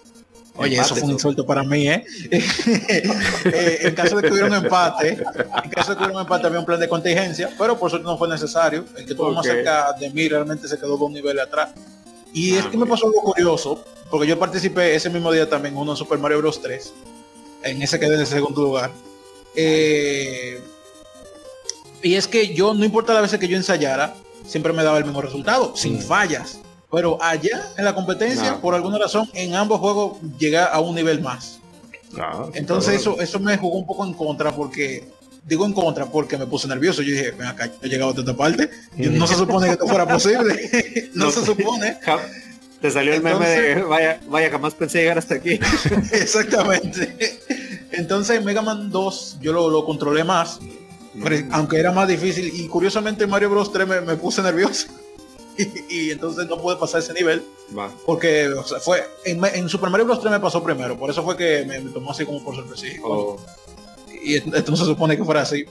[SPEAKER 3] oye, eso fue un insulto para mí, *laughs* ¿eh? en caso de que hubiera un empate, en caso de que hubiera un empate había un plan de contingencia, pero por suerte no fue necesario. El que estuvo más cerca de mí realmente se quedó dos niveles atrás. Y es que me pasó algo curioso, porque yo participé ese mismo día también en uno Super Mario Bros 3. En ese quedé en el segundo lugar. Eh, y es que yo, no importa la veces que yo ensayara, siempre me daba el mismo resultado, sin mm. fallas. Pero allá en la competencia, por alguna razón, en ambos juegos llegué a un nivel más. Entonces eso, eso me jugó un poco en contra porque digo en contra porque me puse nervioso. Yo dije, ven acá, he llegado a esta parte. no se supone que esto fuera *laughs* posible. *laughs* no, se supone.
[SPEAKER 2] Te salió el meme de vaya, vaya, jamás pensé llegar hasta aquí. *laughs*
[SPEAKER 3] exactamente. Entonces Mega Man 2 yo lo, lo controlé más, aunque era más difícil. Y curiosamente Mario Bros 3 me, puse nervioso. Y, entonces no pude pasar ese nivel. Porque fue en, Super Mario Bros 3 me pasó primero. Por eso fue que me, tomó así como por sorpresa. Oh. Y esto no se supone que fuera así.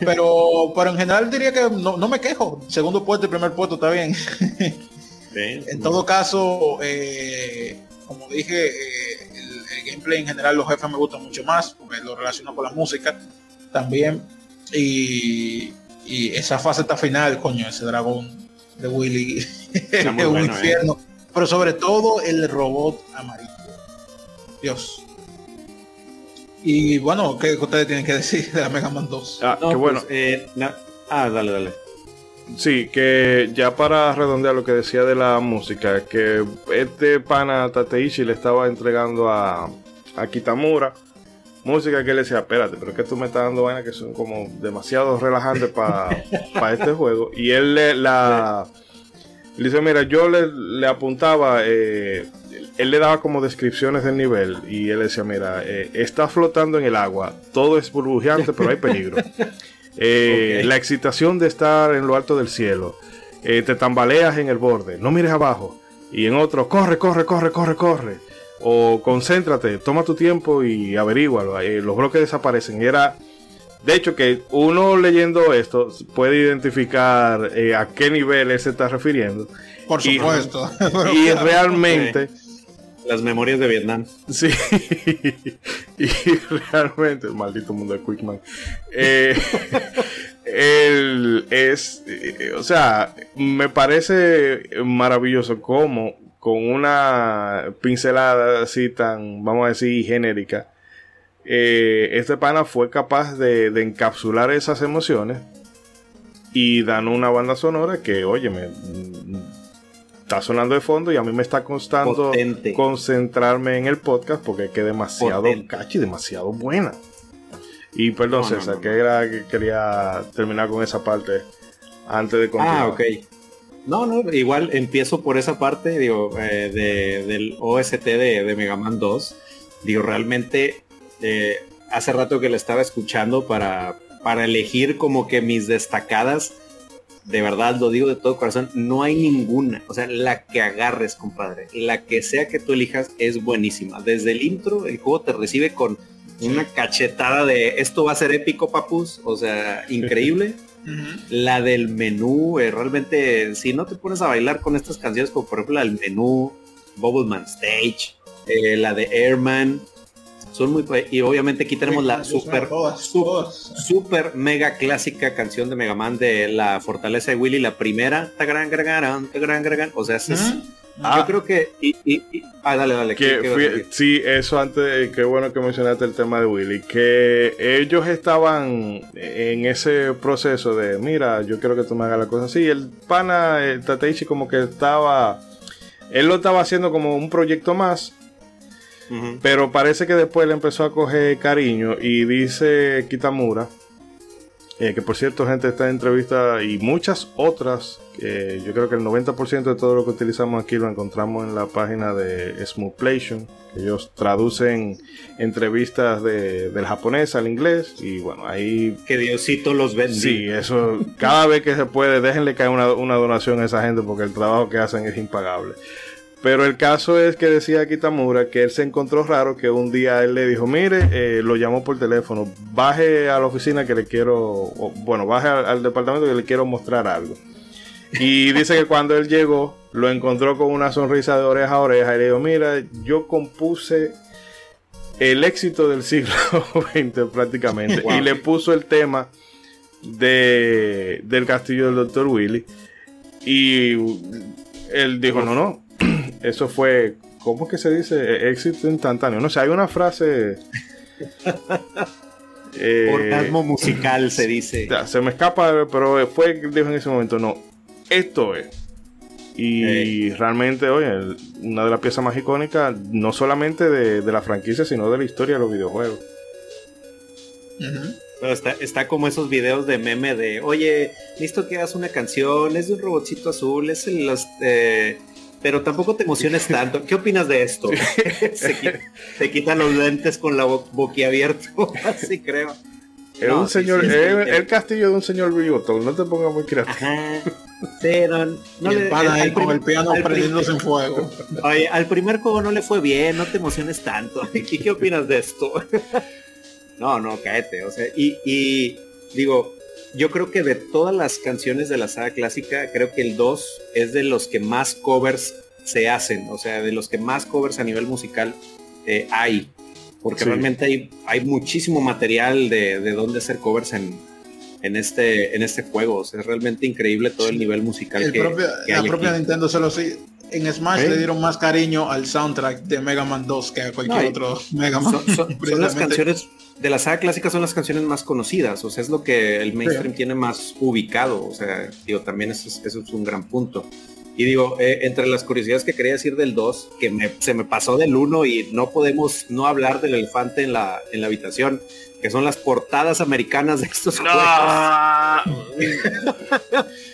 [SPEAKER 3] Pero, pero en general diría que no, no me quejo. Segundo puesto y primer puesto está bien. *laughs* En todo caso, eh, como dije, eh, el, gameplay en general, los jefes me gustan mucho más, porque lo relaciono con la música también. Y, esa fase está final, coño, ese dragón de Willy *laughs* es un ¿eh? infierno. Pero sobre todo el robot amarillo. Dios. Y bueno, ¿qué ustedes tienen que decir de la Mega Man 2?
[SPEAKER 1] Ah, qué bueno.
[SPEAKER 2] Pues, ah, dale, dale.
[SPEAKER 1] Sí, que ya para redondear lo que decía de la música, que este pana Tateishi le estaba entregando a, a Kitamura música que le decía, espérate, pero es que tú me estás dando vainas que son como demasiado relajantes para este juego. Y él le, la, *laughs* dice, mira, yo le, apuntaba, eh, él le daba como descripciones del nivel y él decía, mira, eh, está flotando en el agua, todo es burbujeante, pero hay peligro. *laughs* Eh, la excitación de estar en lo alto del cielo. Eh, te tambaleas en el borde, no mires abajo. Y en otro, corre, corre, corre, corre, corre. O concéntrate, toma tu tiempo y averígualo. Eh, los bloques desaparecen. Y era, de hecho, que uno leyendo esto puede identificar a qué nivel él se está refiriendo.
[SPEAKER 3] Por supuesto. *laughs* *laughs*
[SPEAKER 1] Y, realmente
[SPEAKER 2] las memorias de Vietnam.
[SPEAKER 1] Sí, *laughs* y realmente, el maldito mundo de Quickman. Eh, es, eh, o sea, me parece maravilloso cómo con una pincelada así tan, vamos a decir, genérica, eh, este pana fue capaz de, de, encapsular esas emociones y dan una banda sonora que, óyeme, está sonando de fondo y a mí me está costando concentrarme en el podcast porque es que demasiado catchy, demasiado buena. Y perdón, César, que era que quería terminar con esa parte antes de continuar. Ah,
[SPEAKER 2] ok. No, no, igual empiezo por esa parte, digo, eh, del OST de, de, Mega Man 2. Digo, realmente, eh, hace rato que le estaba escuchando para, para elegir como que mis destacadas de verdad lo digo de todo corazón, no hay ninguna. O sea, la que agarres, compadre, la que sea que tú elijas es buenísima. Desde el intro, el juego te recibe con una cachetada de esto va a ser épico, papus. O sea, *laughs* increíble. La del menú, eh, realmente, si no te pones a bailar con estas canciones, como por ejemplo la del menú, Bubbleman Stage, eh, la de Airman, son muy y obviamente aquí tenemos la super, super, mega clásica canción de Mega Man de la Fortaleza de Willy, la primera, gran gran o sea, es, yo creo que
[SPEAKER 1] ah, dale, dale. sí, eso antes, qué bueno que mencionaste el tema de Willy, que ellos estaban en ese proceso de, mira, yo quiero que tú me hagas la cosa así, el pana, el Tateichi como que estaba, él lo estaba haciendo como un proyecto más, pero parece que después le empezó a coger cariño y dice Kitamura, eh, que por cierto, gente, esta entrevista y muchas otras, yo creo que el 90% de todo lo que utilizamos aquí lo encontramos en la página de Smoothplation, que ellos traducen entrevistas de, del japonés al inglés y bueno, ahí...
[SPEAKER 2] Que Diosito los bendiga.
[SPEAKER 1] Sí, eso, cada vez que se puede, déjenle caer una, una donación a esa gente porque el trabajo que hacen es impagable. Pero el caso es que decía Kitamura que él se encontró raro que un día él le dijo, mire, eh, lo llamó por teléfono, baje a la oficina que le quiero, bueno, baje al, departamento que le quiero mostrar algo. Y *laughs* dice que cuando él llegó, lo encontró con una sonrisa de oreja a oreja y le dijo, mira, yo compuse el éxito del siglo *laughs* XX prácticamente. Y le puso el tema de, del castillo del Dr. Willy. Y él dijo, no, no, eso fue, ¿cómo es que se dice? E-, éxito instantáneo. No sé, hay una frase... *laughs*
[SPEAKER 2] eh, Orgasmo musical se dice.
[SPEAKER 1] Se me escapa, pero fue, dijo en ese momento, no, esto es. Y realmente, oye, una de las piezas más icónicas, no solamente de, la franquicia, sino de la historia de los videojuegos.
[SPEAKER 2] está, está, como esos videos de meme de, oye, listo que hagas una canción, es de un robotcito azul, es el, los, eh, pero tampoco te emociones *laughs* tanto. ¿Qué opinas de esto? *laughs* se, quitan los lentes con la boquiabierto, *laughs* así creo.
[SPEAKER 1] Es un señor, el castillo de un señor bigotón, no te pongas muy creativo.
[SPEAKER 3] Sí, no, no le, ahí con el piano prendiéndose en fuego.
[SPEAKER 2] Oye, al primer juego no le fue bien, no te emociones tanto. ¿Y qué opinas de esto? no, no, cáete. O sea, y, y digo, yo creo que de todas las canciones de la saga clásica, creo que el 2 es de los que más covers se hacen, o sea, de los que más covers a nivel musical eh, hay, porque realmente hay, hay muchísimo material de, de dónde hacer covers en, en este, en este juego. O sea, es realmente increíble todo el nivel musical que,
[SPEAKER 3] La propia Nintendo se lo sí. En Smash le dieron más cariño al soundtrack de Mega Man 2 que a cualquier otro Mega Man.
[SPEAKER 2] son las canciones de la saga clásica son las canciones más conocidas, o sea, es lo que el mainstream tiene más ubicado, o sea, digo, también eso es, un gran punto. Y digo, eh, entre las curiosidades que quería decir del 2, que se me pasó del 1 y no podemos no hablar del elefante en la, en la habitación, que son las portadas americanas de estos juegos.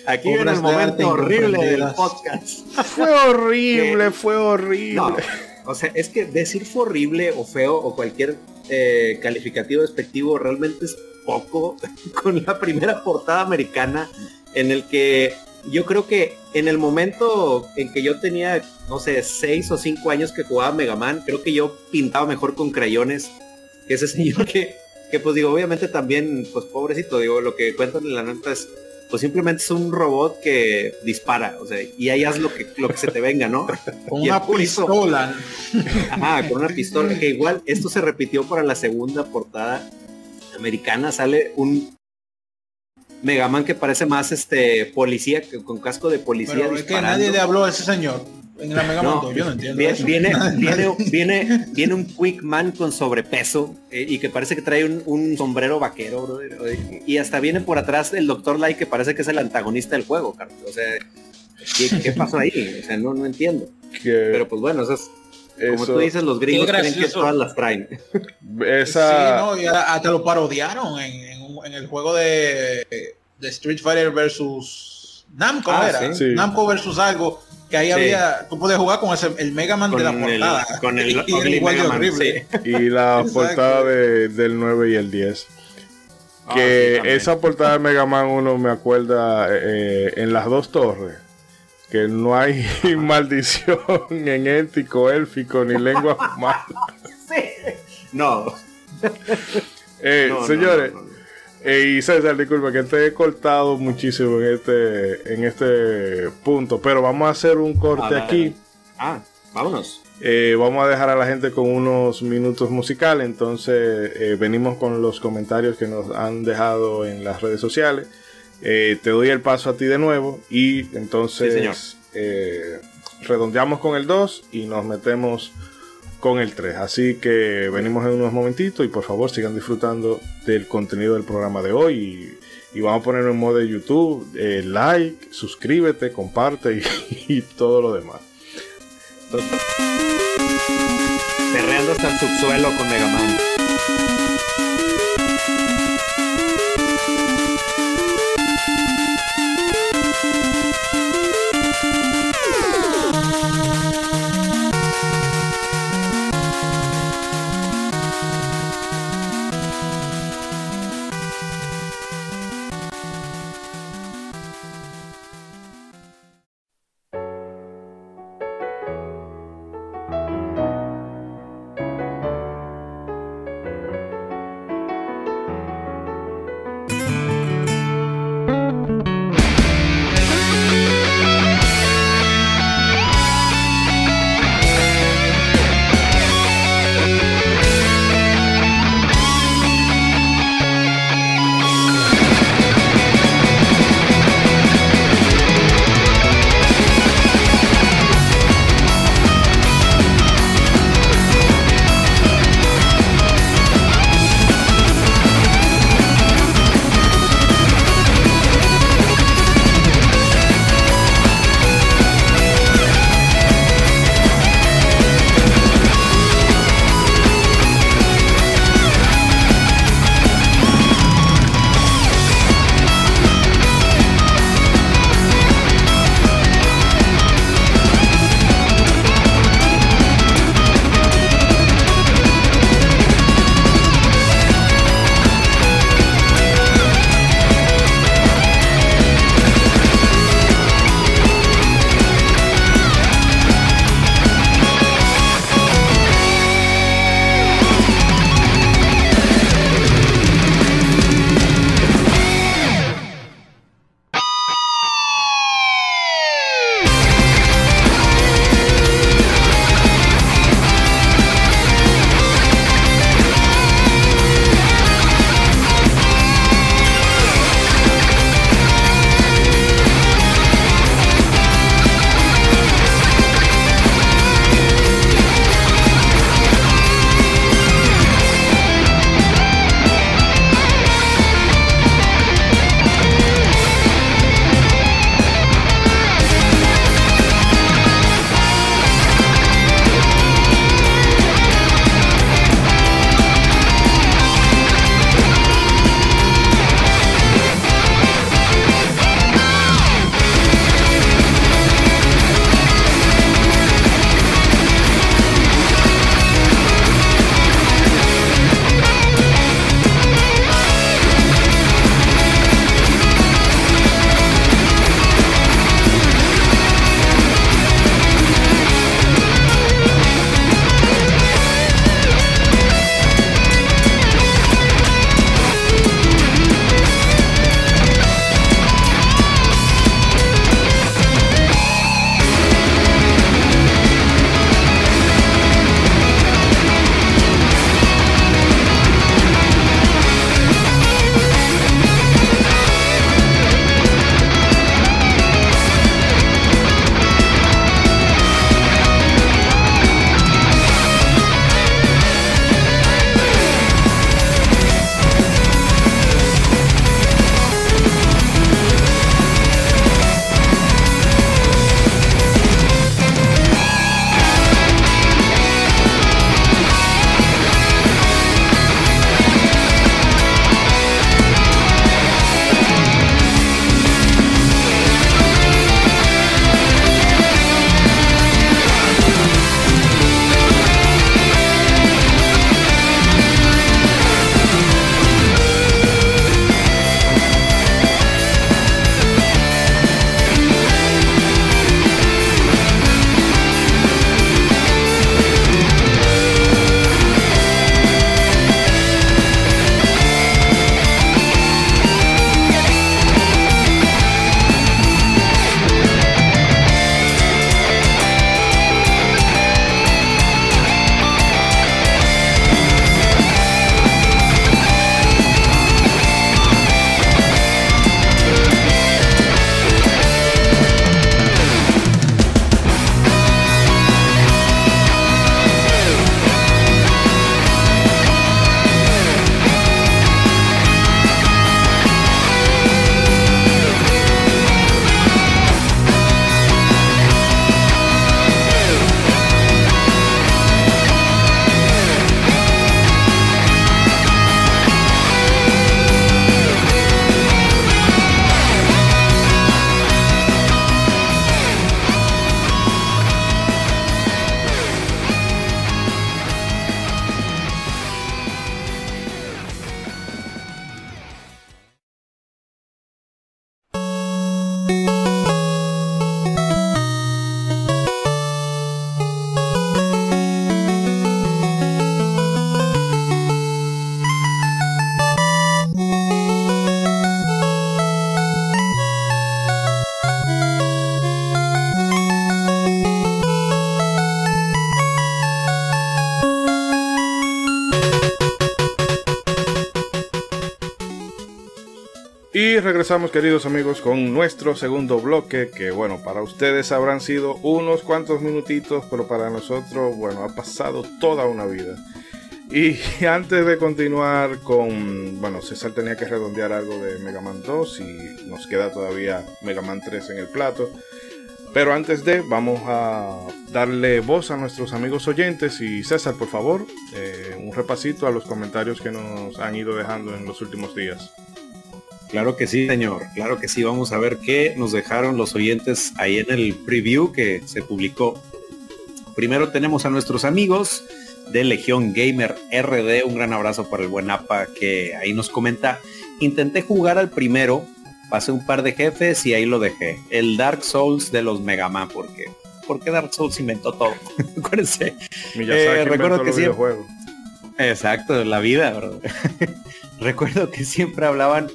[SPEAKER 2] Aquí en el momento horrible del podcast.
[SPEAKER 1] Fue horrible, fue horrible.
[SPEAKER 2] o sea, es que decir fue horrible o feo o cualquier eh, calificativo despectivo realmente es poco *laughs* con la primera portada americana en el que yo creo que en el momento en que yo tenía, no sé, seis o cinco años que jugaba Mega Man, creo que yo pintaba mejor con crayones que ese señor que, que pues digo, obviamente también, pues pobrecito, digo, lo que cuentan en la nota es pues simplemente es un robot que dispara, o sea, y ahí haz lo que, lo que se te venga, ¿no? *laughs*
[SPEAKER 3] Con una pistola.
[SPEAKER 2] Ajá, con una pistola, que igual esto se repitió para la segunda portada americana, sale un Megaman que parece más este policía, con casco de policía. Pero
[SPEAKER 3] es que nadie le habló a ese señor en la Mega yo no entiendo. Viene, *laughs*
[SPEAKER 2] viene, viene, viene, un Quick Man con sobrepeso eh, y que parece que trae un, sombrero vaquero, Y hasta viene por atrás el Doctor Light que parece que es el antagonista del juego, Carlos. O sea, ¿Qué, pasó ahí? O sea, no, no entiendo. Pero pues bueno, eso es, como tú dices, los gringos creen que todas las traen.
[SPEAKER 3] Esa... Sí, no, y hasta lo parodiaron en, en, el juego de, de, Street Fighter versus Namco, ah, era. Namco versus algo que ahí había, tú puedes jugar con ese, el Mega Man de la portada.
[SPEAKER 2] con el, *laughs*
[SPEAKER 3] y,
[SPEAKER 1] y la *laughs* portada de, del 9 y el 10. Ah, que esa portada de Mega Man 1 me acuerda eh, en las dos torres. Que no hay *laughs* maldición en ético, élfico, ni lengua mala.
[SPEAKER 2] No.
[SPEAKER 1] Eh, señores, eh, y César, disculpa que te he cortado muchísimo en este, en este punto, pero vamos a hacer un corte aquí.
[SPEAKER 2] Ah, vámonos.
[SPEAKER 1] Eh, vamos a dejar a la gente con unos minutos musicales, entonces eh, venimos con los comentarios que nos han dejado en las redes sociales. te doy el paso a ti de nuevo y entonces redondeamos con el 2 y nos metemos con el 3. Así que venimos en unos momentitos y por favor sigan disfrutando del contenido del programa de hoy. Y, vamos a ponerlo en modo de YouTube, eh, like, suscríbete, comparte y, *laughs* todo lo demás.
[SPEAKER 2] Perreando hasta el subsuelo con Mega
[SPEAKER 1] regresamos queridos amigos con nuestro segundo bloque que bueno para ustedes habrán sido unos cuantos minutitos pero para nosotros bueno ha pasado toda una vida. Y *laughs* antes de continuar con, bueno César tenía que redondear algo de Mega Man 2 y nos queda todavía Mega Man 3 en el plato. Pero antes de, vamos a darle voz a nuestros amigos oyentes y César, por favor, eh, un repasito a los comentarios que nos han ido dejando en los últimos días.
[SPEAKER 2] Claro que sí, señor. Claro que sí. Vamos a ver qué nos dejaron los oyentes ahí en el preview que se publicó. Primero tenemos a nuestros amigos de Legión Gamer RD. Un gran abrazo para el buen APA que ahí nos comenta. Intenté jugar al primero, pasé un par de jefes y ahí lo dejé. El Dark Souls de los Mega Man, porque porque Dark Souls inventó todo. *laughs* Acuérdense.
[SPEAKER 1] Eh, recuerdo que siempre...
[SPEAKER 2] Exacto, la vida, *laughs* recuerdo que siempre hablaban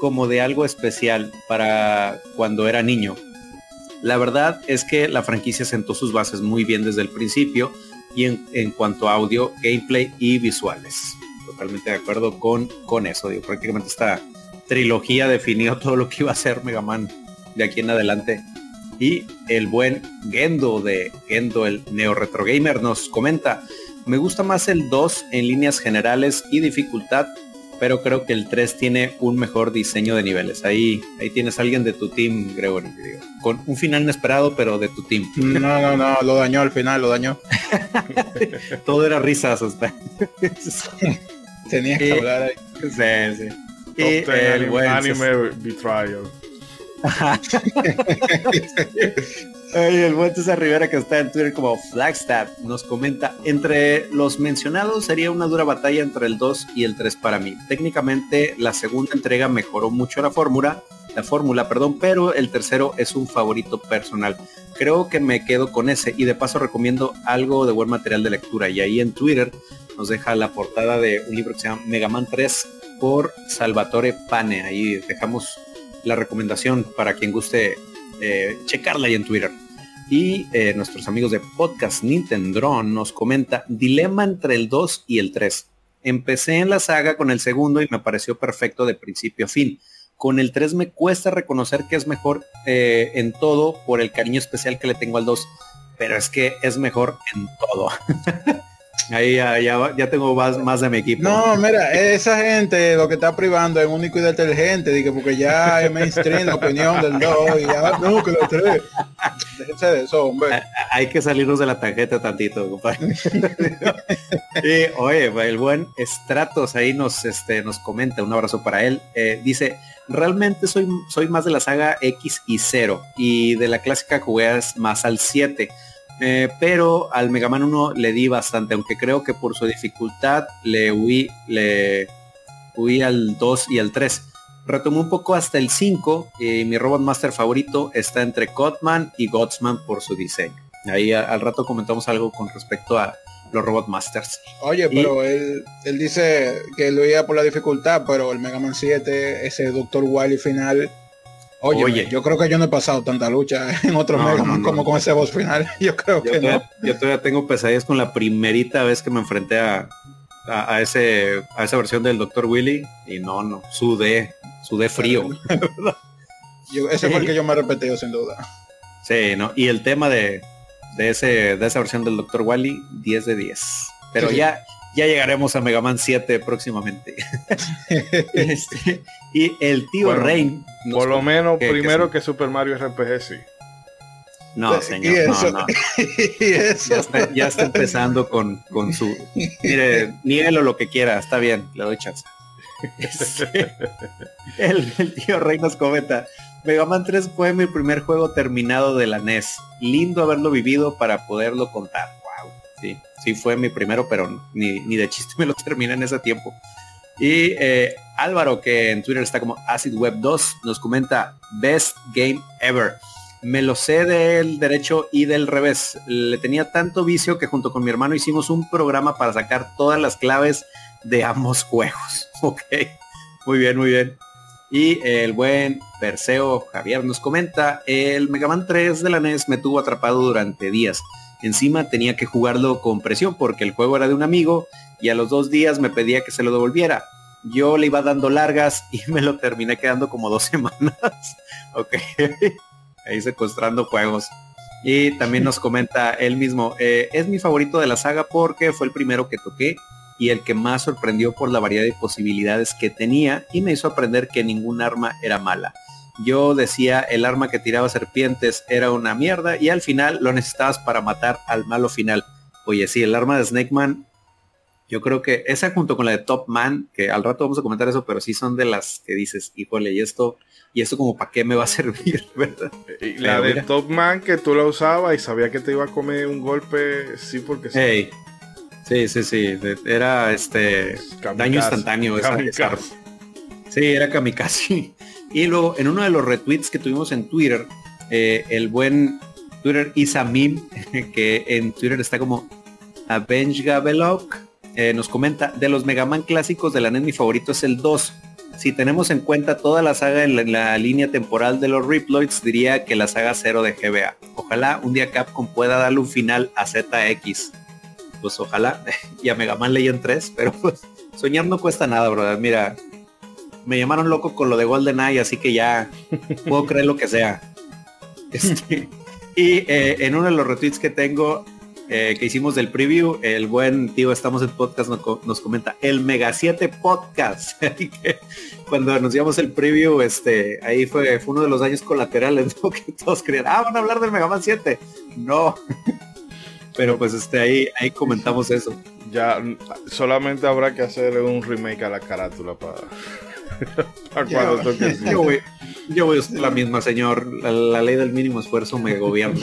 [SPEAKER 2] como de algo especial para cuando era niño. La verdad es que la franquicia sentó sus bases muy bien desde el principio y en, cuanto a audio, gameplay y visuales. Totalmente de acuerdo con, con eso. Digo, prácticamente esta trilogía definió *laughs* todo lo que iba a ser Mega Man de aquí en adelante. Y el buen Gendo de Gendo, el Neo Retro Gamer, nos comenta, me gusta más el 2 en líneas generales y dificultad, pero creo que el 3 tiene un mejor diseño de niveles. Ahí, ahí tienes a alguien de tu team, Gregory, con un final inesperado, pero de tu team.
[SPEAKER 3] No, no, no, lo dañó al final, lo dañó. *laughs*
[SPEAKER 2] Todo era risas. *laughs*
[SPEAKER 3] Tenía que hablar ahí.
[SPEAKER 1] Sí, sí. Y el buen anime Betrayal. *laughs*
[SPEAKER 2] el buen César Rivera que está en Twitter como Flagstaff nos comenta, entre los mencionados sería una dura batalla entre el 2 y el 3 para mí. Técnicamente la segunda entrega mejoró mucho la fórmula, la fórmula, perdón, pero el tercero es un favorito personal. Creo que me quedo con ese y de paso recomiendo algo de buen material de lectura y ahí en Twitter nos deja la portada de un libro que se llama Mega Man 3 por Salvatore Pane. Ahí dejamos la recomendación para quien guste eh, checarla ahí en Twitter. Y eh, nuestros amigos de Podcast Nintendo nos comenta Dilema entre el 2 y el 3. Empecé en la saga con el segundo y me pareció perfecto de principio a fin. Con el 3 me cuesta reconocer que es mejor eh, en todo por el cariño especial que le tengo al 2. Pero es que es mejor en todo. *laughs* Ahí ya, ya, tengo más, más, de mi equipo.
[SPEAKER 3] No, mira, esa gente lo que está privando es único y detergente, digo, porque ya es mainstream la opinión del 2 y ya no, que lo 3. Déjense de eso, hombre.
[SPEAKER 2] Hay que salirnos de la tarjeta tantito, compadre. y oye, el buen Stratos ahí nos, este, nos comenta, un abrazo para él. Eh, dice, realmente soy, soy más de la saga X y 0 y de la clásica jugué más al 7 eh, pero al Mega Man 1 le di bastante, aunque creo que por su dificultad le huí, le huí al 2 y al 3. Retomé un poco hasta el 5 y mi Robot Master favorito está entre Codman y Godsman por su diseño. Ahí al rato comentamos algo con respecto a los Robot Masters.
[SPEAKER 3] Oye, pero él, él dice que lo iba por la dificultad, pero el Mega Man 7, ese Dr. Wily final Oye, yo creo que yo no he pasado tanta lucha *laughs* en otros no, como con ese boss final. *laughs* Yo creo que
[SPEAKER 2] no. Yo todavía tengo pesadillas con la primerita vez que me enfrenté a, a, ese a esa versión del Dr. Willy y no, no, sudé, sudé frío. *laughs*
[SPEAKER 3] yo, ese fue el que yo me he repetido sin duda.
[SPEAKER 2] Sí, no, y el tema de, de ese de esa versión del Dr. Wily 10 de 10. Pero ya ya llegaremos a Mega Man 7 próximamente. *laughs* Este, y el tío Rain.
[SPEAKER 1] Por lo menos primero que, Super Mario RPG, sí.
[SPEAKER 2] No, señor, no, no. *laughs* Ya, está, empezando con, con su... Mire, nielo lo que quiera, está bien, le doy chance. el, el, tío Rey nos comenta, Mega Man 3 fue mi primer juego terminado de la NES. Lindo haberlo vivido para poderlo contar. Sí sí fue mi primero, pero ni, de chiste me lo terminé en ese tiempo. Y eh, Álvaro, que en Twitter está como Acid Web 2, nos comenta Best Game Ever. Me lo sé del derecho y del revés. Le tenía tanto vicio que junto con mi hermano hicimos un programa para sacar todas las claves de ambos *laughs* juegos. Ok, muy bien, muy bien. Y el buen Perseo Javier nos comenta, el Mega Man 3 de la NES me tuvo atrapado durante días. Encima tenía que jugarlo con presión porque el juego era de un amigo y a los dos días me pedía que se lo devolviera. yo le iba dando largas y *laughs* me lo terminé quedando como dos *laughs* semanas. ok. Ahí secuestrando juegos. Y también nos comenta él mismo, eh, es mi favorito de la saga porque fue el primero que toqué y el que más sorprendió por la variedad de posibilidades que tenía y me hizo aprender que ningún arma era mala. Yo decía el arma que tiraba serpientes era una mierda y al final lo necesitabas para matar al malo final. Oye, sí, el arma de Snake Man, yo creo que esa junto con la de Top Man, que al rato vamos a comentar eso, pero sí son de las que dices, híjole, y esto, y esto como para qué me va a servir, *laughs* ¿verdad?
[SPEAKER 1] Y la de Top Man que tú la usabas y sabía que te iba a comer un golpe, sí, porque sí.
[SPEAKER 2] Sí, sí, sí. Era este daño instantáneo. Esa, sí, era kamikaze. *laughs* Y luego en uno de los retweets que tuvimos en Twitter, eh, el buen Twitter Isamim, *laughs* que en Twitter está como Avenge Gabelok, eh, nos comenta, de los Mega Man clásicos de la NES mi favorito es el 2. Si tenemos en cuenta toda la saga en la, línea temporal de los Riploids, diría que la saga 0 de GBA. Ojalá un día Capcom pueda darle un final a ZX pues ojalá, *laughs* y a Mega Man Legend 3, pero pues soñar no cuesta nada, brother. Mira, me llamaron loco con lo de GoldenEye, así que ya puedo creer lo que sea. Este, y eh, en uno de los retweets que tengo, eh, que hicimos del preview, el buen tío Estamos en Podcast nos, comenta, el Mega 7 Podcast. *laughs* que cuando anunciamos el preview, este, ahí fue, fue uno de los años colaterales, *laughs* que todos creían, ah, van a hablar del Mega Man 7. No. Pero pues este ahí, ahí comentamos eso.
[SPEAKER 1] Ya solamente habrá que hacer un remake a la carátula para, *laughs* *laughs*
[SPEAKER 2] Yo voy, yo voy a la misma, señor. La, ley del mínimo esfuerzo me gobierna.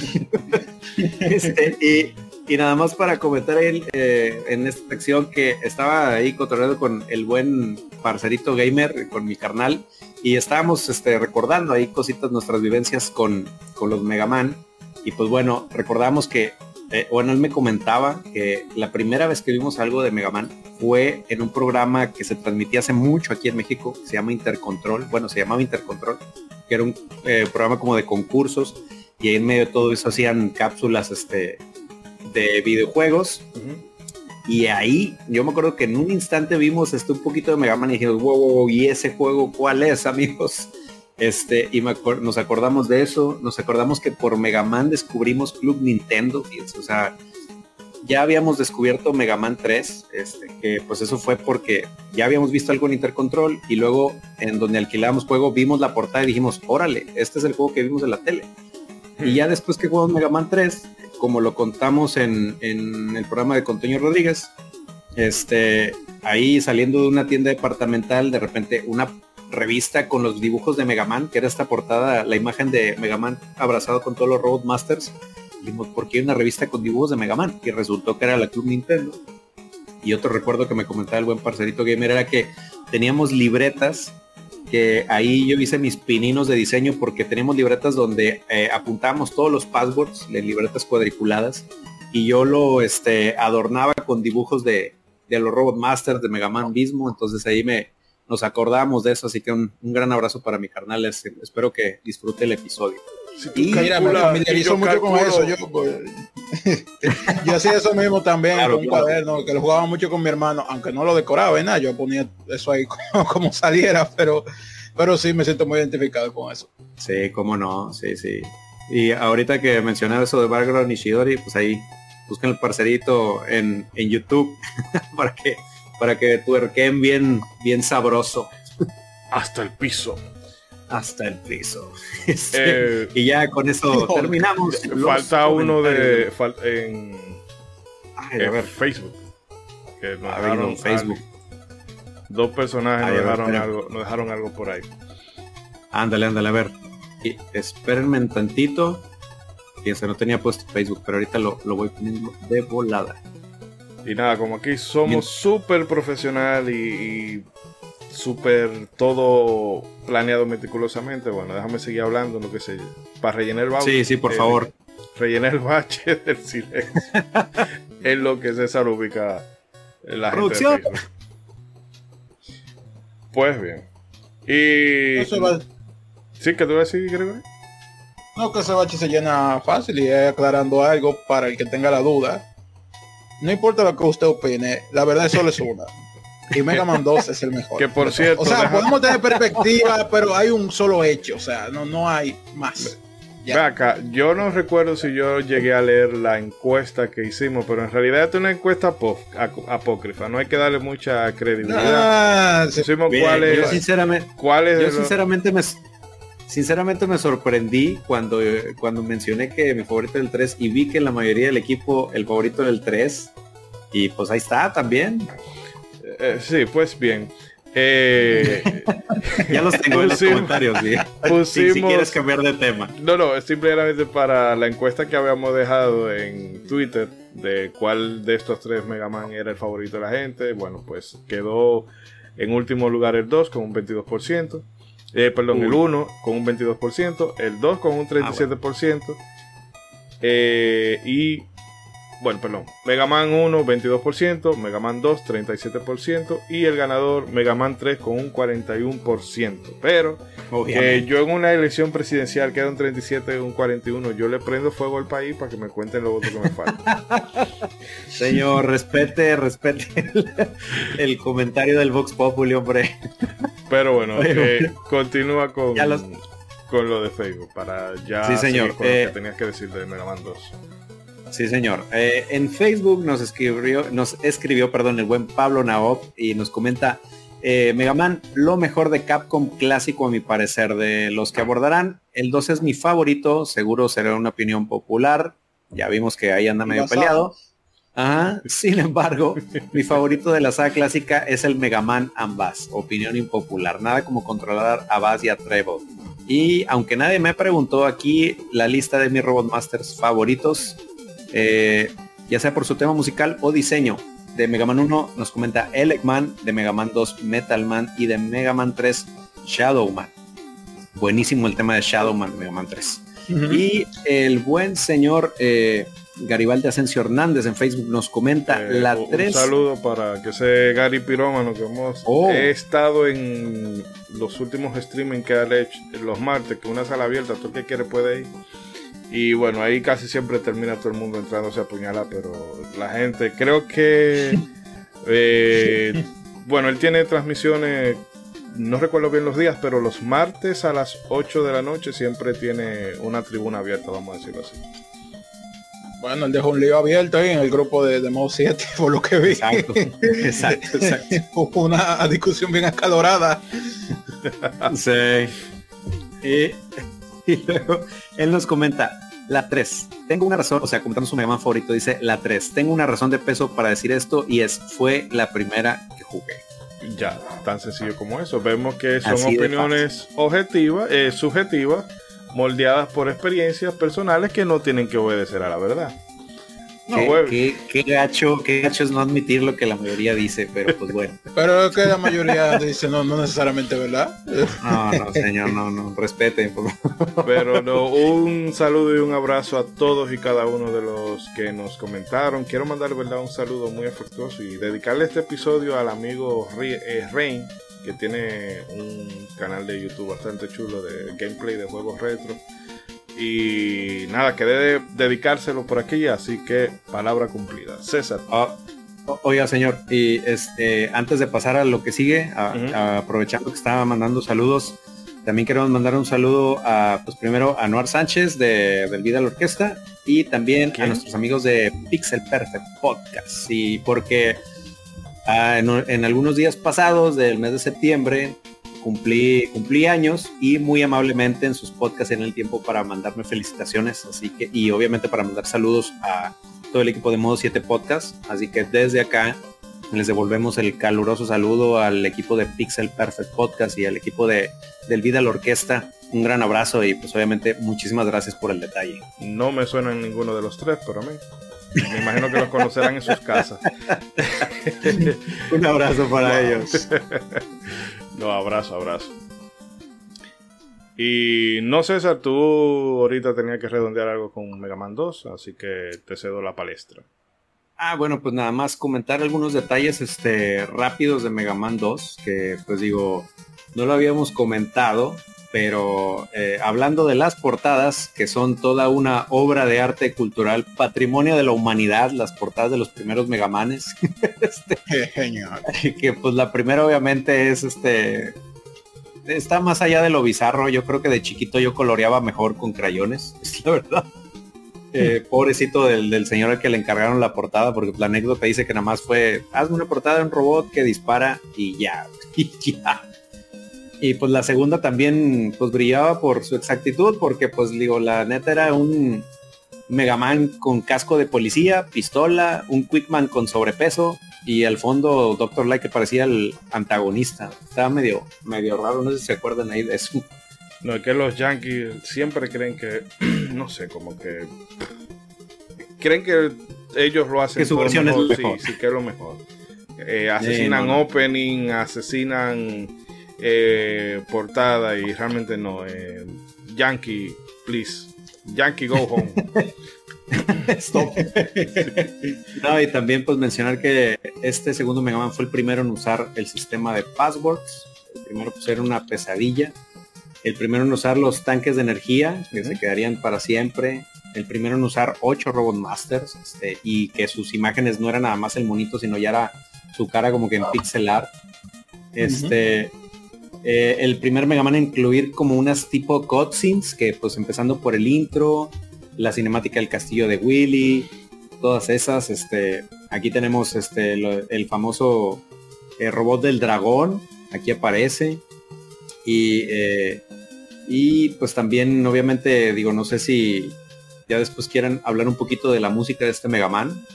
[SPEAKER 2] *laughs* este, y, y, nada más para comentar él eh, en esta sección que estaba ahí cotorreando con el buen parcerito gamer, con mi carnal, y estábamos este, recordando ahí cositas, nuestras vivencias con, con los Megaman. Y pues bueno, recordamos que eh, bueno, él me comentaba que la primera vez que vimos algo de Mega Man fue en un programa que se transmitía hace mucho aquí en México, se llama Intercontrol, bueno, se llamaba Intercontrol, que era un eh, programa como de concursos y ahí en medio de todo eso hacían cápsulas este, de videojuegos. Y ahí yo me acuerdo que en un instante vimos este, un poquito de Mega Man y dijimos, wow, wow, ¿y ese juego cuál es, amigos? Este, y nos acordamos de eso, nos acordamos que por Mega Man descubrimos Club Nintendo, o sea, ya habíamos descubierto Mega Man 3, este, que pues eso fue porque ya habíamos visto algo en Intercontrol y luego en donde alquilábamos juego vimos la portada y dijimos, órale, este es el juego que vimos en la tele. Y ya después que jugamos Mega Man 3, como lo contamos en, en el programa de Contoño Rodríguez, este, ahí saliendo de una tienda departamental, de repente una revista con los dibujos de Mega Man, que era esta portada, la imagen de Mega Man abrazado con todos los Road Masters. Dijimos, ¿por qué hay una revista con dibujos de Mega Man? Y resultó que era la Club Nintendo. Y otro recuerdo que me comentaba el buen parcerito gamer era que teníamos libretas que ahí yo hice mis pininos de diseño porque teníamos libretas donde eh, apuntábamos todos los passwords, de libretas cuadriculadas, y yo lo este, adornaba con dibujos de, de los Robot Masters, de Mega Man mismo, entonces ahí me, nos acordamos de eso, así que un, gran abrazo para mi carnal, espero que disfrute el episodio.
[SPEAKER 3] y, mira, me familiarizo mucho con eso. Yo, pues, *laughs* yo hacía eso mismo también con un cuaderno, que lo jugaba mucho con mi hermano, aunque no lo decoraba, nada, yo ponía eso ahí *laughs* como, saliera, pero, pero sí me siento muy identificado con eso.
[SPEAKER 2] Sí, cómo no, sí, sí. Y ahorita que mencionaba eso de Bárbara Nishidori, pues ahí busquen el parcerito en, en YouTube *laughs* para que para que tuerquen bien, bien sabroso.
[SPEAKER 1] Hasta el piso.
[SPEAKER 2] Hasta el piso. *laughs* Este, eh, y ya con eso terminamos.
[SPEAKER 1] Falta uno de en, a ver. Facebook. Que nos dejaron Facebook. dos personajes nos, dejaron algo, nos dejaron algo por ahí.
[SPEAKER 2] Ándale, ándale, a ver. Y espérenme un tantito. Fíjense, no tenía puesto Facebook, pero ahorita lo, lo voy poniendo de volada.
[SPEAKER 1] Y nada, como aquí somos súper profesional y, súper todo planeado meticulosamente, bueno, déjame seguir hablando, lo que sé, para rellenar el bache.
[SPEAKER 2] Sí, sí, por favor.
[SPEAKER 1] Rellenar el bache *laughs* del silencio. es lo que César ubica en la
[SPEAKER 2] Producción.
[SPEAKER 1] Pues bien. Y. Eso va... Sí, que tú vas a decir, Gregory?
[SPEAKER 3] No, que ese bache se llena fácil y es aclarando algo para el que tenga la duda no importa lo que usted opine, la verdad es solo es una. y Mega Man 2 es el mejor.
[SPEAKER 1] Que por cierto,
[SPEAKER 3] o sea, podemos tener perspectiva, pero hay un solo hecho, o sea, no, no hay más.
[SPEAKER 1] Ve acá, yo no recuerdo si yo llegué a leer la encuesta que hicimos, pero en realidad es una encuesta apócrifa, no hay que darle mucha credibilidad.
[SPEAKER 2] Ah, cuál es, yo sinceramente, cuál es yo sinceramente me sinceramente me sorprendí cuando, cuando mencioné que mi favorito es el 3 y vi que en la mayoría del equipo el favorito era el 3 y pues ahí está también.
[SPEAKER 1] Eh, sí, pues bien. Eh, *laughs*
[SPEAKER 2] ya los tengo en los comentarios, *laughs* si, quieres cambiar de tema.
[SPEAKER 1] No, no, es simplemente para la encuesta que habíamos dejado en Twitter de cuál de estos tres Mega Man era el favorito de la gente. Bueno, pues quedó en último lugar el 2 con un 22%. Eh, perdón, el 1 con un 22%, el 2 con un 37%, ah, eh, y bueno, perdón, Mega Man 1 22%, Mega Man 2 37% y el ganador Mega Man 3 con un 41%. Pero eh, yo en una elección presidencial queda un 37 un 41, yo le prendo fuego al país para que me cuenten los votos que me faltan. *laughs*
[SPEAKER 2] Señor, respete, respete el, comentario del Vox Populi, hombre.
[SPEAKER 1] Pero bueno, eh, continúa con, con lo de Facebook para ya
[SPEAKER 2] sí, señor.
[SPEAKER 1] con lo que eh, tenías que decir de Mega Man 2.
[SPEAKER 2] Sí, señor. Eh, en Facebook nos escribió, nos escribió, perdón, el buen Pablo Naop y nos comenta eh, Mega Man, lo mejor de Capcom clásico a mi parecer. De los que abordarán, el 2 es mi favorito, seguro será una opinión popular. Ya vimos que ahí anda medio peleado. Sin embargo, mi favorito de la saga clásica es el Mega Man Ambas, opinión impopular. Nada como controlar a Bass y a Trevor. Y aunque nadie me preguntó aquí la lista de mis Robot Masters favoritos, eh, ya sea por su tema musical o diseño. De Mega Man 1 nos comenta Elecman, de Mega Man 2 Metal Man y de Mega Man 3 Shadow Man. Buenísimo el tema de Shadow Man, Mega Man 3. Y el buen señor eh, Garibaldi Asensio Hernández en Facebook nos comenta eh, la 3.
[SPEAKER 1] Un saludo para que ese Gary Pirómano que hemos oh. he estado en los últimos streaming que ha hecho los martes, que una sala abierta, todo el que quiere puede ir. Y bueno, ahí casi siempre termina todo el mundo entrándose a puñalar, pero la gente, creo que, *laughs* eh, bueno, él tiene transmisiones, no recuerdo bien los días, pero los martes a las 8 de la noche siempre tiene una tribuna abierta, vamos a decirlo así.
[SPEAKER 3] Bueno, él dejó un lío abierto ahí en el grupo de, de 7, *laughs* por lo que vi.
[SPEAKER 2] Exacto, exacto, exacto. *laughs*
[SPEAKER 3] una discusión bien escalorada.
[SPEAKER 2] sí. Y, *laughs* y luego él nos comenta, la 3. Tengo una razón, o sea, comentando su Mega favorito, dice la 3. Tengo una razón de peso para decir esto y es, fue la primera que jugué.
[SPEAKER 1] Ya, tan sencillo como eso. Vemos que son opiniones objetivas, eh, subjetivas, moldeadas por experiencias personales que no tienen que obedecer a la verdad.
[SPEAKER 2] No, qué, gacho, qué gacho es no admitir lo que la mayoría dice, pero pues bueno. *laughs*
[SPEAKER 3] pero que la mayoría dice no, no necesariamente verdad.
[SPEAKER 2] No, no, señor, no, no, respete.
[SPEAKER 1] Pero no, un saludo y un abrazo a todos y cada uno de los que nos comentaron. Quiero mandar verdad un saludo muy afectuoso y dedicarle este episodio al amigo eh, Rain, que tiene un canal de YouTube bastante chulo de gameplay de juegos retro y nada, quedé dedicárselo por aquí, así que palabra cumplida. César.
[SPEAKER 2] Ah, oiga, señor, y este, antes de pasar a lo que sigue, aprovechando que estaba mandando saludos, también queremos mandar un saludo a, pues primero a Noar Sánchez de, del Vida a la Orquesta y también a nuestros amigos de Pixel Perfect Podcast. Y porque ah, en algunos días pasados del mes de septiembre cumplí, cumplí años y muy amablemente en sus podcasts en el tiempo para mandarme felicitaciones, así que, y obviamente para mandar saludos a todo el equipo de Modo 7 Podcast, así que desde acá les devolvemos el caluroso saludo al equipo de Pixel Perfect Podcast y al equipo de del Vida la Orquesta. Un gran abrazo y pues obviamente muchísimas gracias por el detalle.
[SPEAKER 1] No me suenan ninguno de los tres, pero a mí. Me imagino que los conocerán en sus casas. *laughs*
[SPEAKER 2] Un abrazo para ellos. *laughs*
[SPEAKER 1] Abrazo, abrazo. Y no César, tú ahorita tenías que redondear algo con Mega Man 2, así que te cedo la palestra.
[SPEAKER 2] Ah, bueno, pues nada más comentar algunos detalles este, rápidos de Mega Man 2, que pues digo, no lo habíamos comentado, pero eh, hablando de las portadas, que son toda una obra de arte cultural, patrimonio de la humanidad, las portadas de los primeros Megamanes. *laughs* este. Que pues la primera obviamente es este... Está más allá de lo bizarro, yo creo que de chiquito yo coloreaba mejor con crayones, *laughs* es la verdad. Eh, *laughs* pobrecito del, señor al que le encargaron la portada, porque la anécdota dice que nada más fue, hazme una portada de un robot que dispara y ya, y ya. Y pues la segunda también pues brillaba por su exactitud, porque pues digo, la neta era un Megaman con casco de policía, pistola, un Quickman con sobrepeso y al fondo Doctor Light que parecía el antagonista. Estaba medio, medio raro, no sé si se acuerdan ahí de eso.
[SPEAKER 1] No, es que los Yankees siempre creen que, *clears throat* no sé, como que creen que ellos lo hacen.
[SPEAKER 2] Que su versión es lo mejor.
[SPEAKER 1] Sí, sí, que es lo mejor. Eh, asesinan opening, asesinan eh, portada y realmente no. Eh, Yankee, please. Yankee, go home. *laughs*
[SPEAKER 2] Stop. no, y también pues mencionar que este segundo Mega Man fue el primero en usar el sistema de passwords. El primero pues era una pesadilla el primero en usar los tanques de energía, que se quedarían para siempre. El primero en usar ocho Robot Masters, este, y que sus imágenes no eran nada más el monito, sino ya era su cara como que en pixel art. Este, eh, el primer Mega Man incluir como unas tipo cutscenes, que pues empezando por el intro, la cinemática del castillo de Willy, todas esas, este, aquí tenemos este, el famoso eh, robot del dragón, aquí aparece. Y eh, y pues también, obviamente, digo, no sé si ya después quieran hablar un poquito de la música de este Mega Man.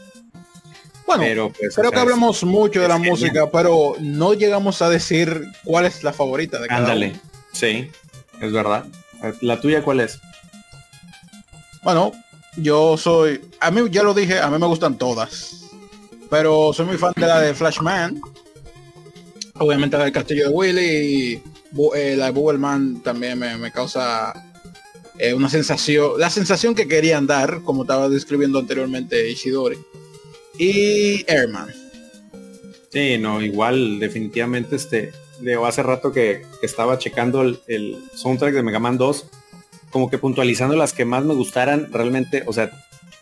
[SPEAKER 3] Bueno, pero pues, creo que hablamos mucho de la música, pero no llegamos a decir cuál es la favorita de cada
[SPEAKER 2] Ándale, sí, es verdad. ¿La tuya cuál es?
[SPEAKER 3] Bueno, yo soy, a mí ya lo dije, a mí me gustan todas, pero soy muy fan de la de Flashman, obviamente la del Castillo de Willy eh, la de Man también me, causa eh, una sensación, la sensación que querían dar, como estaba describiendo anteriormente Ishidori. Y Airman.
[SPEAKER 2] Sí, no, igual, definitivamente, este, de hace rato que, estaba checando el, el, soundtrack de Mega Man 2, como que puntualizando las que más me gustaran, realmente, o sea,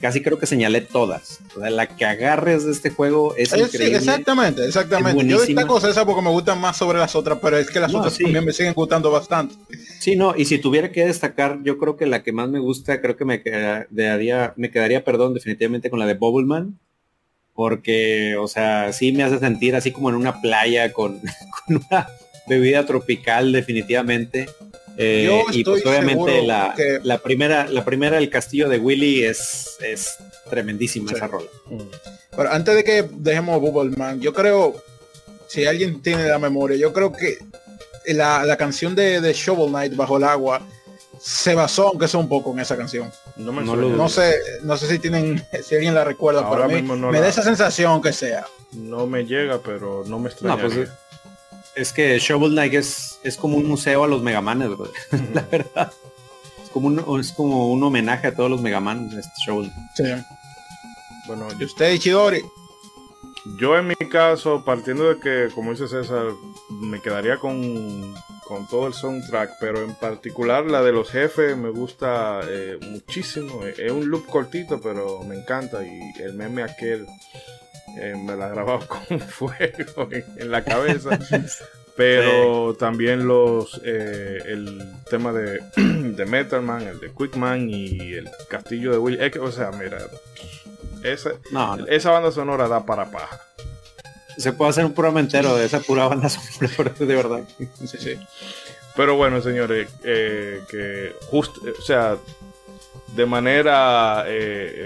[SPEAKER 2] casi creo que señalé todas. O sea, la que agarres de este juego es, increíble.
[SPEAKER 3] exactamente, exactamente. Yo cosa esa porque me gustan más sobre las otras, pero es que las otras también me siguen gustando bastante.
[SPEAKER 2] Sí, no, y si tuviera que destacar, yo creo que la que más me gusta, creo que me quedaría, me quedaría, perdón, definitivamente con la de Bubbleman. Porque, o sea, sí me hace sentir así como en una playa con, *laughs* con una bebida tropical, definitivamente. Eh, y pues obviamente la, la, primera, la primera del castillo de Willy es, es tremendísima esa rola.
[SPEAKER 3] Pero antes de que dejemos Man yo creo, si alguien tiene la memoria, yo creo que la, canción de, de, Shovel Knight bajo el agua se basó, aunque sea un poco, en esa canción. No, me no, sé, no sé si tienen, si alguien la recuerda, Ahora mí me da esa sensación que sea.
[SPEAKER 1] No me llega, pero no me extraña. Pues,
[SPEAKER 2] es que Shovel Knight es, es como un museo a los Megamanes, *laughs* la verdad. Es como, un, es como un homenaje a todos los Megamanes este Shovel
[SPEAKER 3] Sí. Bueno, ¿y usted, Ichidori?
[SPEAKER 1] Yo en mi caso, partiendo de que, como dice César, me quedaría con, con todo el soundtrack, pero en particular la de los jefes me gusta eh, muchísimo. Es un loop cortito, pero me encanta. Y el meme aquel eh, me la grababa *laughs* con fuego en, la cabeza. *laughs* Pero también los eh, el tema de, *clears throat* de Metalman, el de Quickman y el castillo de Will. o sea, mira, esa, esa banda sonora da para paja.
[SPEAKER 2] Se puede hacer un programa entero de esa pura banda sonora, de verdad.
[SPEAKER 1] Sí, sí. Pero bueno, señores, eh, que justo, o sea, de manera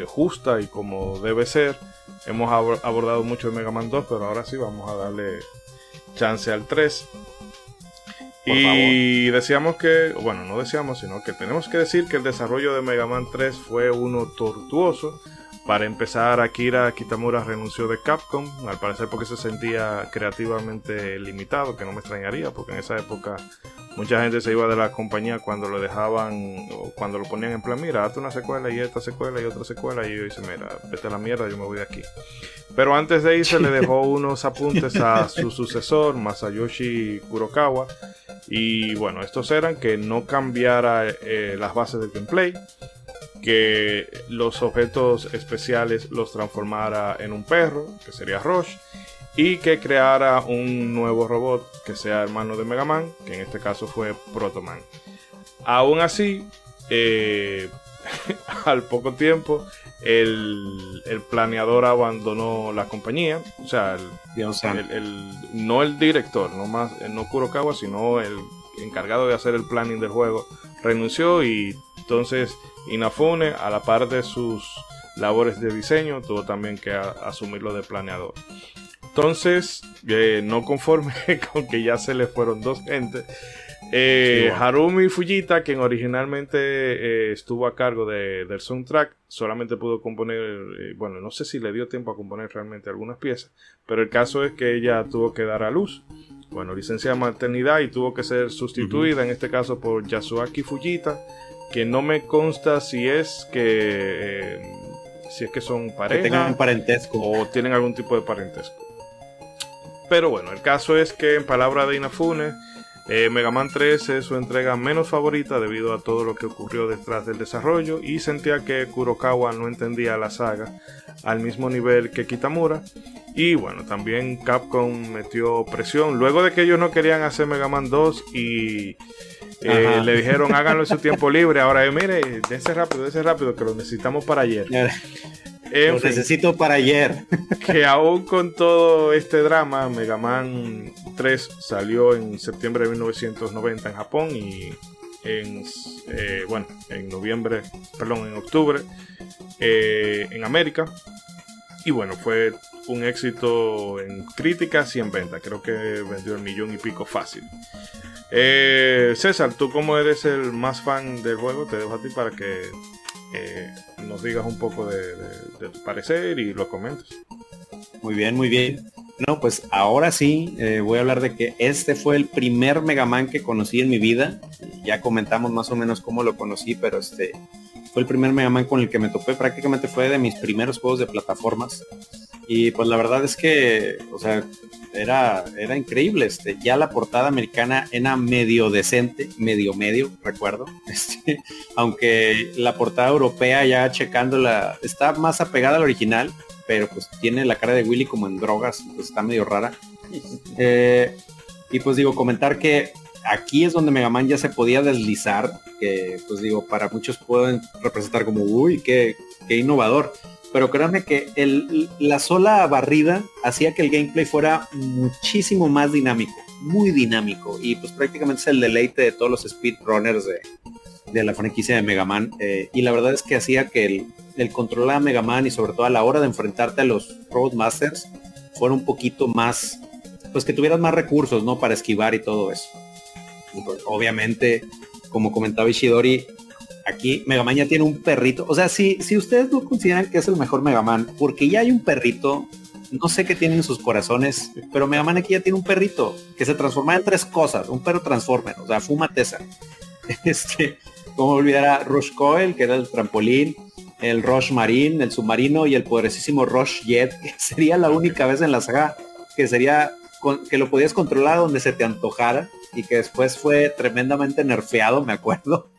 [SPEAKER 1] justa y como debe ser, Hemos abordado mucho de Mega Man 2, pero ahora sí vamos a darle chance al 3. y decíamos que, bueno, no decíamos, sino que tenemos que decir que el desarrollo de Mega Man 3 fue uno tortuoso. Para empezar, Akira Kitamura renunció de Capcom, al parecer porque se sentía creativamente limitado, que no me extrañaría, porque en esa época mucha gente se iba de la compañía cuando lo dejaban, o cuando lo ponían en plan, mira, hazte una secuela y esta secuela y otra secuela, y yo dice, mira, vete a la mierda, yo me voy de aquí. Pero antes de irse le dejó *laughs* unos apuntes a su sucesor, Masayoshi Kurokawa, Y bueno, estos eran que no cambiara eh, las bases del gameplay, que los objetos especiales los transformara en un perro, que sería Rush, y que creara un nuevo robot que sea hermano de Mega Man, que en este caso fue Protoman. Aún así, eh, *laughs* al poco tiempo, el, planeador abandonó la compañía. O sea, el, no el director, no, más, no Kurokawa, sino el encargado de hacer el planning del juego, renunció y entonces Inafune, a la par de sus labores de diseño, tuvo también que asumirlo de planeador. Entonces, eh, no conforme *laughs* con que ya se le fueron dos gentes, eh, Harumi Fujita, quien originalmente eh, estuvo a cargo del soundtrack, solamente pudo componer, bueno, no sé si le dio tiempo a componer realmente algunas piezas, pero el caso es que ella tuvo que dar a luz, bueno, licencia de maternidad y tuvo que ser sustituida, en este caso por Yasuaki Fujita, que no me consta si es que si es que son pareja
[SPEAKER 2] parentesco
[SPEAKER 1] o tienen algún tipo de parentesco. Pero bueno, el caso es que en palabra de Inafune, eh, Mega Man 3 es su entrega menos favorita debido a todo lo que ocurrió detrás del desarrollo y sentía que Kurokawa no entendía la saga al mismo nivel que Kitamura. Y bueno, también Capcom metió presión. Luego de que ellos no querían hacer Mega Man 2 y eh, le dijeron háganlo en su tiempo libre. Ahora, eh, mire, dense rápido, dense rápido, que lo necesitamos para ayer.
[SPEAKER 2] lo necesito para ayer.
[SPEAKER 1] que aún con todo este drama, Mega Man 3 salió en septiembre de 1990 en Japón y en, eh, bueno, en noviembre, perdón, en octubre eh, en América. Y bueno, fue un éxito en críticas y en venta. Creo que vendió el millón y pico fácil. Eh, César, tú como eres el más fan del juego, te dejo a ti para que nos digas un poco de, tu parecer y lo comentes.
[SPEAKER 2] Muy bien, muy bien. No, pues ahora sí eh, voy a hablar de que este fue el primer Mega Man que conocí en mi vida. Ya comentamos más o menos cómo lo conocí, pero este fue el primer Mega Man con el que me topé. Prácticamente fue de mis primeros juegos de plataformas. Y pues la verdad es que, o sea, era, era increíble. Este, ya la portada americana era medio decente, medio medio, recuerdo. *laughs* Este, aunque la portada europea ya checándola está más apegada al original pero pues tiene la cara de Willy como en drogas, pues está medio rara. *laughs* Eh, y pues digo, comentar que aquí es donde Mega Man ya se podía deslizar, que pues digo, para muchos pueden representar como, uy, qué, qué innovador. Pero créanme que la sola barrida hacía que el gameplay fuera muchísimo más dinámico, muy dinámico. Y pues prácticamente es el deleite de todos los speedrunners de, de la franquicia de Mega Man. Eh, y la verdad es que hacía que el, el control a Mega Man y sobre todo a la hora de enfrentarte a los Roadmasters fuera un poquito más, pues que tuvieras más recursos, ¿no? Para esquivar y todo eso. Pues, obviamente, como comentaba Ishidori, aquí Mega Man ya tiene un perrito. O sea, si, si ustedes no consideran que es el mejor Mega Man, porque ya hay un perrito, no sé qué tienen en sus corazones, pero Mega Man aquí ya tiene un perrito que se transforma en tres cosas. Un perro transformer, o sea, fuma tesa. *laughs* Este, como olvidar a Rush Coil, que era el trampolín, el Rush Marine, el submarino y el poderosísimo Rush Jet, que *laughs* sería la única vez en la saga que sería que lo podías controlar donde se te antojara y que después fue tremendamente nerfeado, me acuerdo.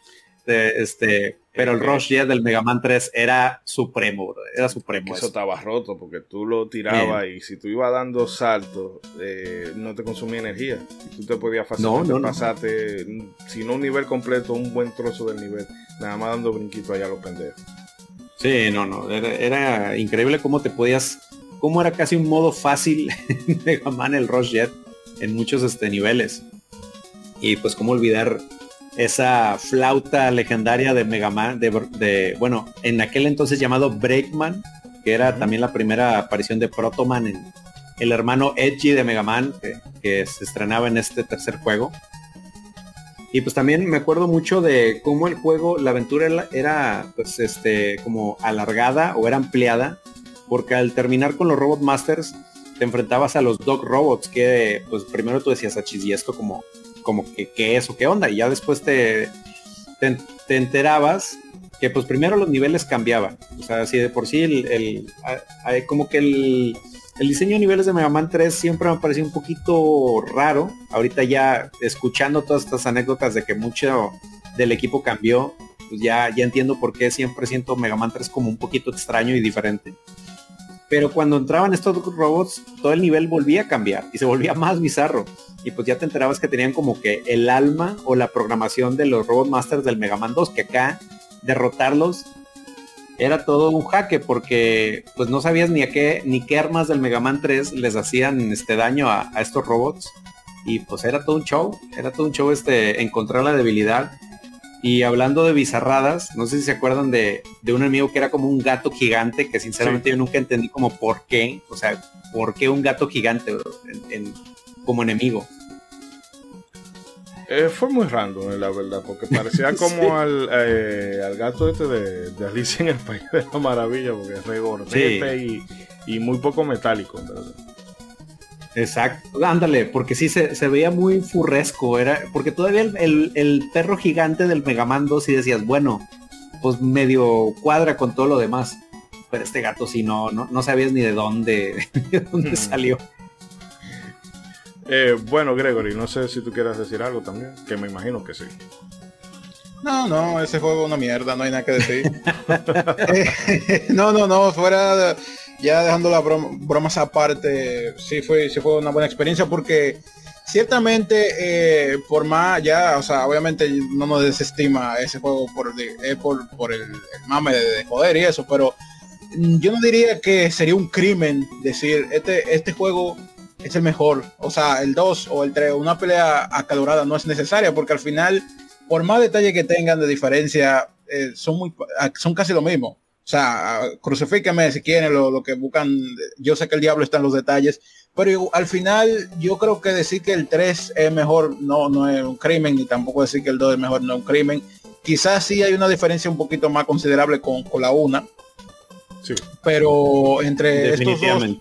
[SPEAKER 2] Este, pero el Rush Jet del Mega Man 3 era supremo, era supremo.
[SPEAKER 1] Eso, estaba roto porque tú lo tirabas y si tú ibas dando saltos, eh, no te consumía energía. Y tú te podías fácilmente no, no, pasarte, si no un nivel completo, un buen trozo del nivel, nada más dando brinquitos allá a los pendejos.
[SPEAKER 2] Sí, no, no, era, increíble cómo te podías, cómo era casi un modo fácil *laughs* Mega Man el Rush Jet en muchos este, niveles. Y pues cómo olvidar esa flauta legendaria de Mega Man, de, bueno, en aquel entonces llamado Breakman, que era también la primera aparición de Protoman en el hermano Edgy de Mega Man, que, se estrenaba en este tercer juego. Y pues también me acuerdo mucho de cómo el juego, la aventura era, pues este, como alargada o era ampliada, porque al terminar con los Robot Masters, te enfrentabas a los Dog Robots, que pues primero tú decías, achis, y esto como como que qué es o qué onda. Y ya después te, te, enterabas que pues primero los niveles cambiaban. O sea, así de por sí el, como que el, el diseño de niveles de Mega Man 3 siempre me pareció un poquito raro. Ahorita ya escuchando todas estas anécdotas de que mucho del equipo cambió, pues ya, ya entiendo por qué siempre siento Mega Man 3 como un poquito extraño y diferente. Pero cuando entraban estos robots, todo el nivel volvía a cambiar y se volvía más bizarro. Y pues ya te enterabas que tenían como que el alma o la programación de los Robot Masters del Mega Man 2, que acá derrotarlos era todo un jaque porque pues no sabías ni a qué ni qué armas del Mega Man 3 les hacían este daño a, estos robots y pues era todo un show, era todo un show este encontrar la debilidad y hablando de bizarradas, no sé si se acuerdan de, un enemigo que era como un gato gigante que sinceramente yo nunca entendí como por qué, o sea, por qué un gato gigante como enemigo.
[SPEAKER 1] Eh, fue muy random, la verdad, porque parecía *laughs* como al, eh, al, gato este de, de, Alicia en el País de la Maravilla, porque es regordete y, y, muy poco metálico, ¿verdad?
[SPEAKER 2] Exacto, ándale, porque sí se, se, veía muy furresco, era, porque todavía el, el, perro gigante del Mega Man 2 sí decías, bueno, pues medio cuadra con todo lo demás, pero este gato sí no, no, no sabías ni de dónde, *laughs* de dónde salió.
[SPEAKER 1] Eh, bueno, Gregory, no sé si tú quieras decir algo también, que me imagino que sí.
[SPEAKER 3] No, no, ese juego es una mierda, no hay nada que decir. *laughs* Eh, *laughs* no, no, no, fuera ya dejando las bromas aparte, sí fue, sí fue una buena experiencia porque ciertamente eh, por más ya, o sea, obviamente no nos desestima ese juego por, por el, mame de, de, joder y eso, pero yo no diría que sería un crimen decir, este, este juego es el mejor. O sea, el 2 o el 3, una pelea acalorada no es necesaria porque al final, por más detalle que tengan de diferencia, eh, son, muy, son casi lo mismo. O sea, crucifíqueme si quieren lo, lo, que buscan. Yo sé que el diablo está en los detalles, pero al final yo creo que decir que el 3 es mejor no, no es un crimen y tampoco decir que el 2 es mejor no es un crimen. Quizás sí hay una diferencia un poquito más considerable con, con la una. Sí. Pero entre estos dos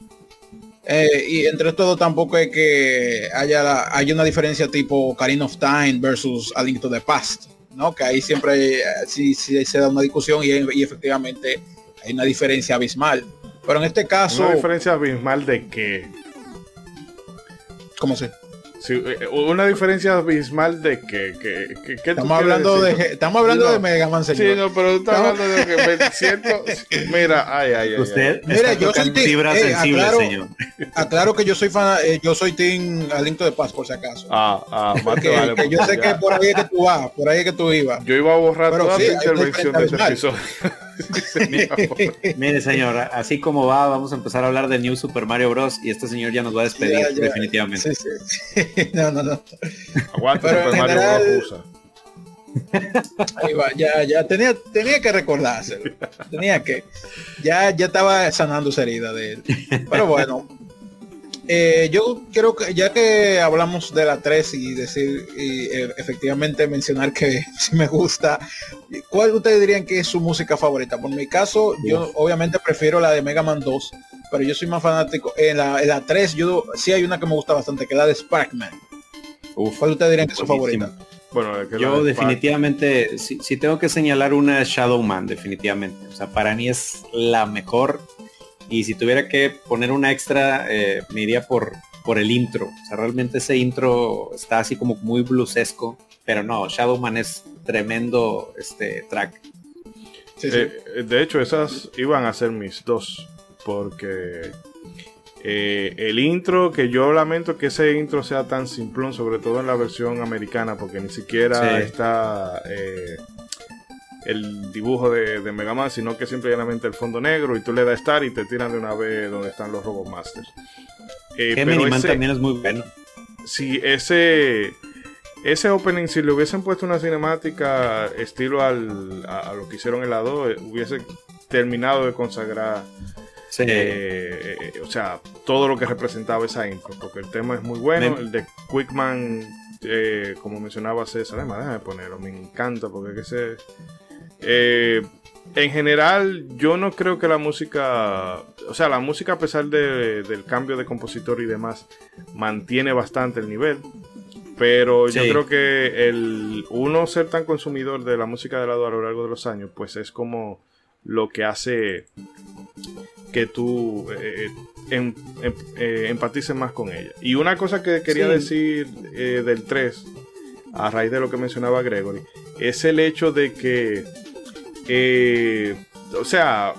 [SPEAKER 3] eh, y entre todo tampoco es que haya, hay una diferencia tipo Karin of Time versus A Link to the Past, ¿no? Que ahí siempre sí, sí se da una discusión y, y, efectivamente hay una diferencia abismal. Pero en este caso...
[SPEAKER 1] ¿Una diferencia abismal de qué?
[SPEAKER 3] ¿Cómo se?
[SPEAKER 1] Eh, eh, una diferencia abismal de que, que, que,
[SPEAKER 3] estamos hablando de estamos hablando de Mega Man señor.
[SPEAKER 1] Sí, no, pero estamos hablando de que me *laughs* siento mira, ay, ay, ay.
[SPEAKER 2] Usted mira, yo soy fibra eh, sensible,
[SPEAKER 3] aclaro,
[SPEAKER 2] señor.
[SPEAKER 3] Aclaro que yo soy fan, eh, yo soy team Aliento de Paz por si acaso.
[SPEAKER 1] Ah, ah,
[SPEAKER 3] más que, vale, que yo sé que por ahí es que tú vas, por ahí es que tú ibas.
[SPEAKER 1] Yo iba a borrar toda sí, tu intervención de este episodio. *laughs*
[SPEAKER 2] Mire, señor, así como va, vamos a empezar a hablar de New Super Mario Bros. Y este señor ya nos va a despedir, definitivamente. Sí,
[SPEAKER 3] sí. *laughs* no, no, no.
[SPEAKER 1] Aguanta Super Mario Bros. *laughs*
[SPEAKER 3] Ahí va, ya, ya tenía, tenía que recordarse. Tenía que. Ya, ya estaba sanando esa herida de él. Pero bueno, eh, yo creo que ya que hablamos de la 3 y decir y, eh, efectivamente mencionar que *laughs* si me gusta, ¿cuál ustedes dirían que es su música favorita? Por mi caso, yo obviamente prefiero la de Mega Man 2, pero yo soy más fanático. En la, en la 3 yo sí hay una que me gusta bastante, que es la de Sparkman. ¿Cuál ustedes dirían que es su favorita?
[SPEAKER 2] Bueno, yo definitivamente, si, si, tengo que señalar una Shadow Man, definitivamente. O sea, para mí es la mejor y si tuviera que poner una extra, eh, me iría por, por el intro. O sea, realmente ese intro está así como muy bluesesco. Pero no, Shadowman es tremendo este track.
[SPEAKER 1] Eh, de hecho, esas iban a ser mis dos. Porque eh, el intro, que yo lamento que ese intro sea tan simplón, sobre todo en la versión americana, porque ni siquiera está el dibujo de, de Mega Man, sino que simplemente el fondo negro y tú le das Star y te tiran de una vez donde están los Robot Masters.
[SPEAKER 2] Eh, pero ese, también es muy bueno.
[SPEAKER 1] Si ese, ese opening, si le hubiesen puesto una cinemática estilo al, a, lo que hicieron en la 2, eh, hubiese terminado de consagrar eh, o sea, todo lo que representaba esa intro, porque el tema es muy bueno, el de Quickman, como mencionaba César, además déjame ponerlo, me encanta, porque es que se eh, en general, yo no creo que la música, o sea, la música a pesar del cambio de compositor y demás, mantiene bastante el nivel. Pero yo creo que el uno ser tan consumidor de la música de lado a lo largo de los años, pues es como lo que hace que tú eh, em, em, eh, empaticen más con ella. Y una cosa que quería decir eh, del 3, a raíz de lo que mencionaba Gregory, es el hecho de que, eh, o sea,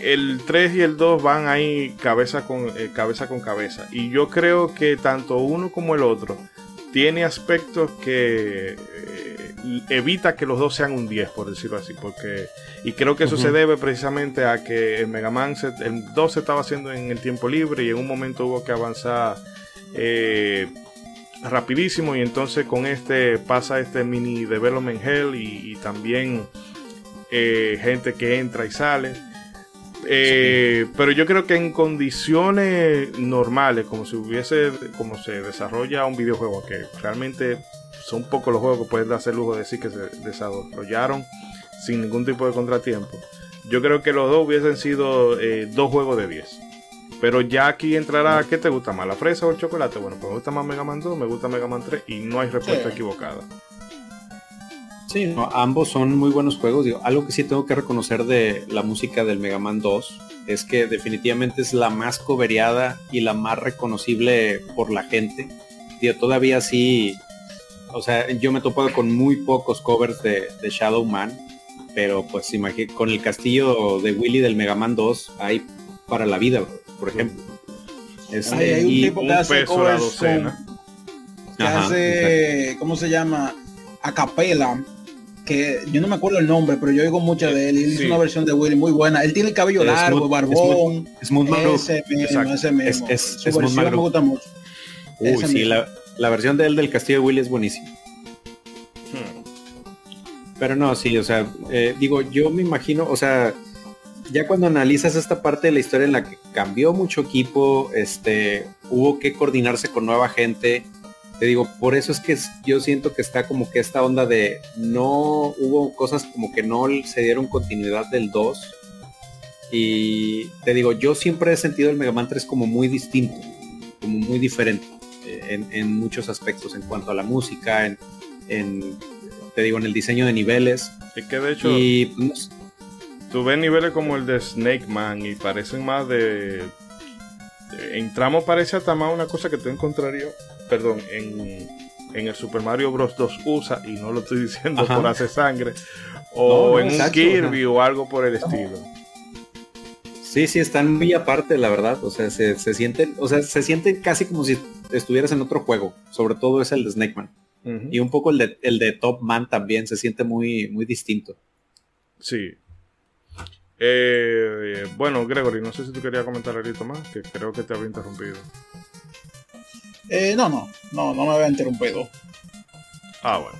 [SPEAKER 1] el 3 y el 2 van ahí cabeza con, cabeza con cabeza. Y yo creo que tanto uno como el otro tiene aspectos que evita que los dos sean un 10, por decirlo así, porque y creo que eso se debe precisamente a que el Mega Man el 2 se estaba haciendo en el tiempo libre y en un momento hubo que avanzar eh, rapidísimo y entonces con este pasa este mini development hell y, también eh, gente que entra y sale. Eh, pero yo creo que en condiciones normales, como si hubiese, como se desarrolla un videojuego, que realmente son pocos los juegos que pueden darse el lujo de decir que se desarrollaron sin ningún tipo de contratiempo. Yo creo que los dos hubiesen sido eh, dos juegos de 10. Pero ya aquí entrará, ¿qué te gusta más? ¿La fresa o el chocolate? Bueno, pues me gusta más Mega Man 2, me gusta Mega Man 3 y no hay respuesta equivocada.
[SPEAKER 2] Sí, ambos son muy buenos juegos. Digo, algo que sí tengo que reconocer de la música del Mega Man 2 es que definitivamente es la más coveriada y la más reconocible por la gente. Digo, todavía sí o sea, yo me he topado con muy pocos covers de, Shadow Man, pero pues imagínate, con el castillo de Willy del Mega Man 2 hay para la vida, por ejemplo.
[SPEAKER 3] Este, hay un tipo que hace covers que hace, ¿cómo se llama? A capela, que yo no me acuerdo el nombre, pero yo oigo mucho de él. Él hizo una versión de Willy muy buena. Él tiene el cabello largo, barbón.
[SPEAKER 2] Es muy
[SPEAKER 3] ese mismo, ese mismo. Es, Su versión me gusta mucho.
[SPEAKER 2] Uy, sí, la, la versión de él del Castillo de Willy es buenísima. Hmm. Pero no, sí, o sea, eh, digo, yo me imagino, o sea, ya cuando analizas esta parte de la historia en la que cambió mucho equipo, este, hubo que coordinarse con nueva gente, te digo, por eso es que yo siento que está como que esta onda de no hubo cosas como que no se dieron continuidad del 2. Y te digo, yo siempre he sentido el Mega Man 3 como muy distinto, como muy diferente en, muchos aspectos en cuanto a la música, en, te digo, en el diseño de niveles.
[SPEAKER 1] Es que de hecho, y, pues, tú ves niveles como el de Snake Man y parecen más de... en tramo parece hasta más una cosa que tú encontrarías, perdón, en, en el Super Mario Bros. 2 USA, y no lo estoy diciendo por hacer sangre, o en un Kirby o algo por el estilo.
[SPEAKER 2] Sí, sí, están muy aparte, la verdad. O sea, se, sienten, o sea, se sienten casi como si estuvieras en otro juego. Sobre todo es el de Snake Man. Y un poco el de, el de Top Man también se siente muy, muy distinto.
[SPEAKER 1] Sí. Eh, bueno, Gregory, no sé si tú querías comentar algo más, que creo que te había interrumpido.
[SPEAKER 3] Eh, no, no, no, no me había interrumpido.
[SPEAKER 1] Ah, bueno.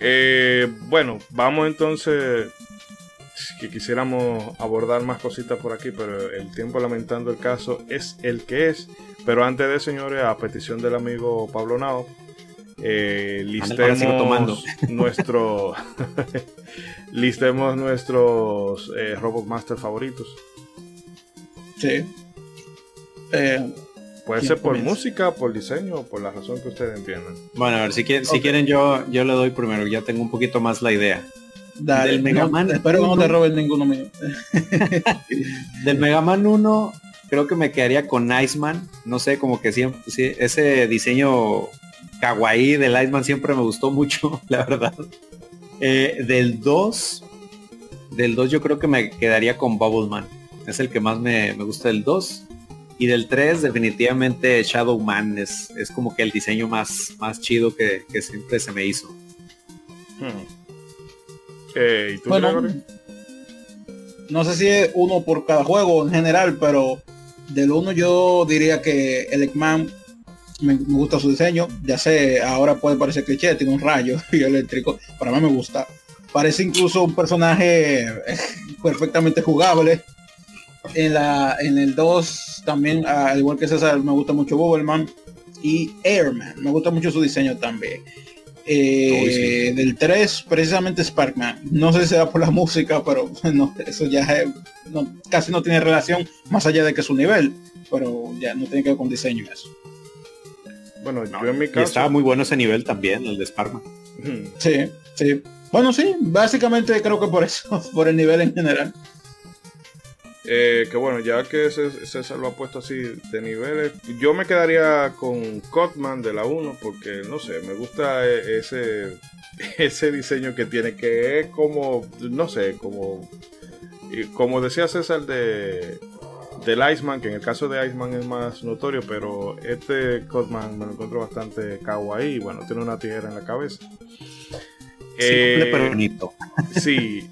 [SPEAKER 1] Eh, bueno, vamos entonces que quisiéramos abordar más cositas por aquí, pero el tiempo lamentando el caso es el que es. Pero antes de, señores, a petición del amigo Pablo Nao, eh, listemos *laughs* nuestro *laughs* listemos nuestros eh, Robot Master favoritos.
[SPEAKER 3] Sí.
[SPEAKER 1] Eh, Puede ser por música, por diseño por la razón que ustedes entiendan.
[SPEAKER 2] Bueno, a ver, si, quieren, si quieren yo, yo le doy primero, ya tengo un poquito más la idea *laughs*
[SPEAKER 3] del Mega Man. espero que no te roben ninguno mío.
[SPEAKER 2] del Mega Man 1, creo que me quedaría con Iceman. No sé, como que siempre, ese diseño kawaii del Iceman siempre me gustó mucho, *laughs* la verdad. Eh, del 2, del 2 yo creo que me quedaría con Bubble Man. Es el que más me, gusta del 2. Y del 3, definitivamente Shadow Man es, es como que el diseño más, más chido que, siempre se me hizo. Hmm
[SPEAKER 3] bueno, no sé si es uno por cada juego en general, pero del uno yo diría que el Eggman me, gusta su diseño. Ya sé, ahora puede parecer cliché, tiene un rayo *laughs* y eléctrico. Para mí me gusta. Parece incluso un personaje *laughs* perfectamente jugable. En, la, en el 2 también, al igual que César, me gusta mucho Bobbleman y Airman. Me gusta mucho su diseño también. Eh, del 3, precisamente Sparkman. No sé si será por la *laughs* música, pero no, eso ya casi no tiene relación más allá de que su nivel, pero ya no tiene que ver con diseño eso.
[SPEAKER 2] Bueno, yo en mi caso... estaba muy bueno ese nivel también, el de Sparkman.
[SPEAKER 3] Sí, sí. Bueno, sí, básicamente creo que por eso, *laughs* por el nivel en general.
[SPEAKER 1] Eh, que bueno, ya que César lo ha puesto así de niveles, yo me quedaría con Cotman de la 1 porque no sé, me gusta e, ese, *laughs* ese diseño que tiene, que es como, no sé, como, como decía César de del Iceman, que en el caso de Iceman es más notorio, pero este Cotman me lo encuentro bastante kawaii, bueno, tiene una tijera en la cabeza.
[SPEAKER 2] Sí, pero bonito.
[SPEAKER 1] Sí, *laughs*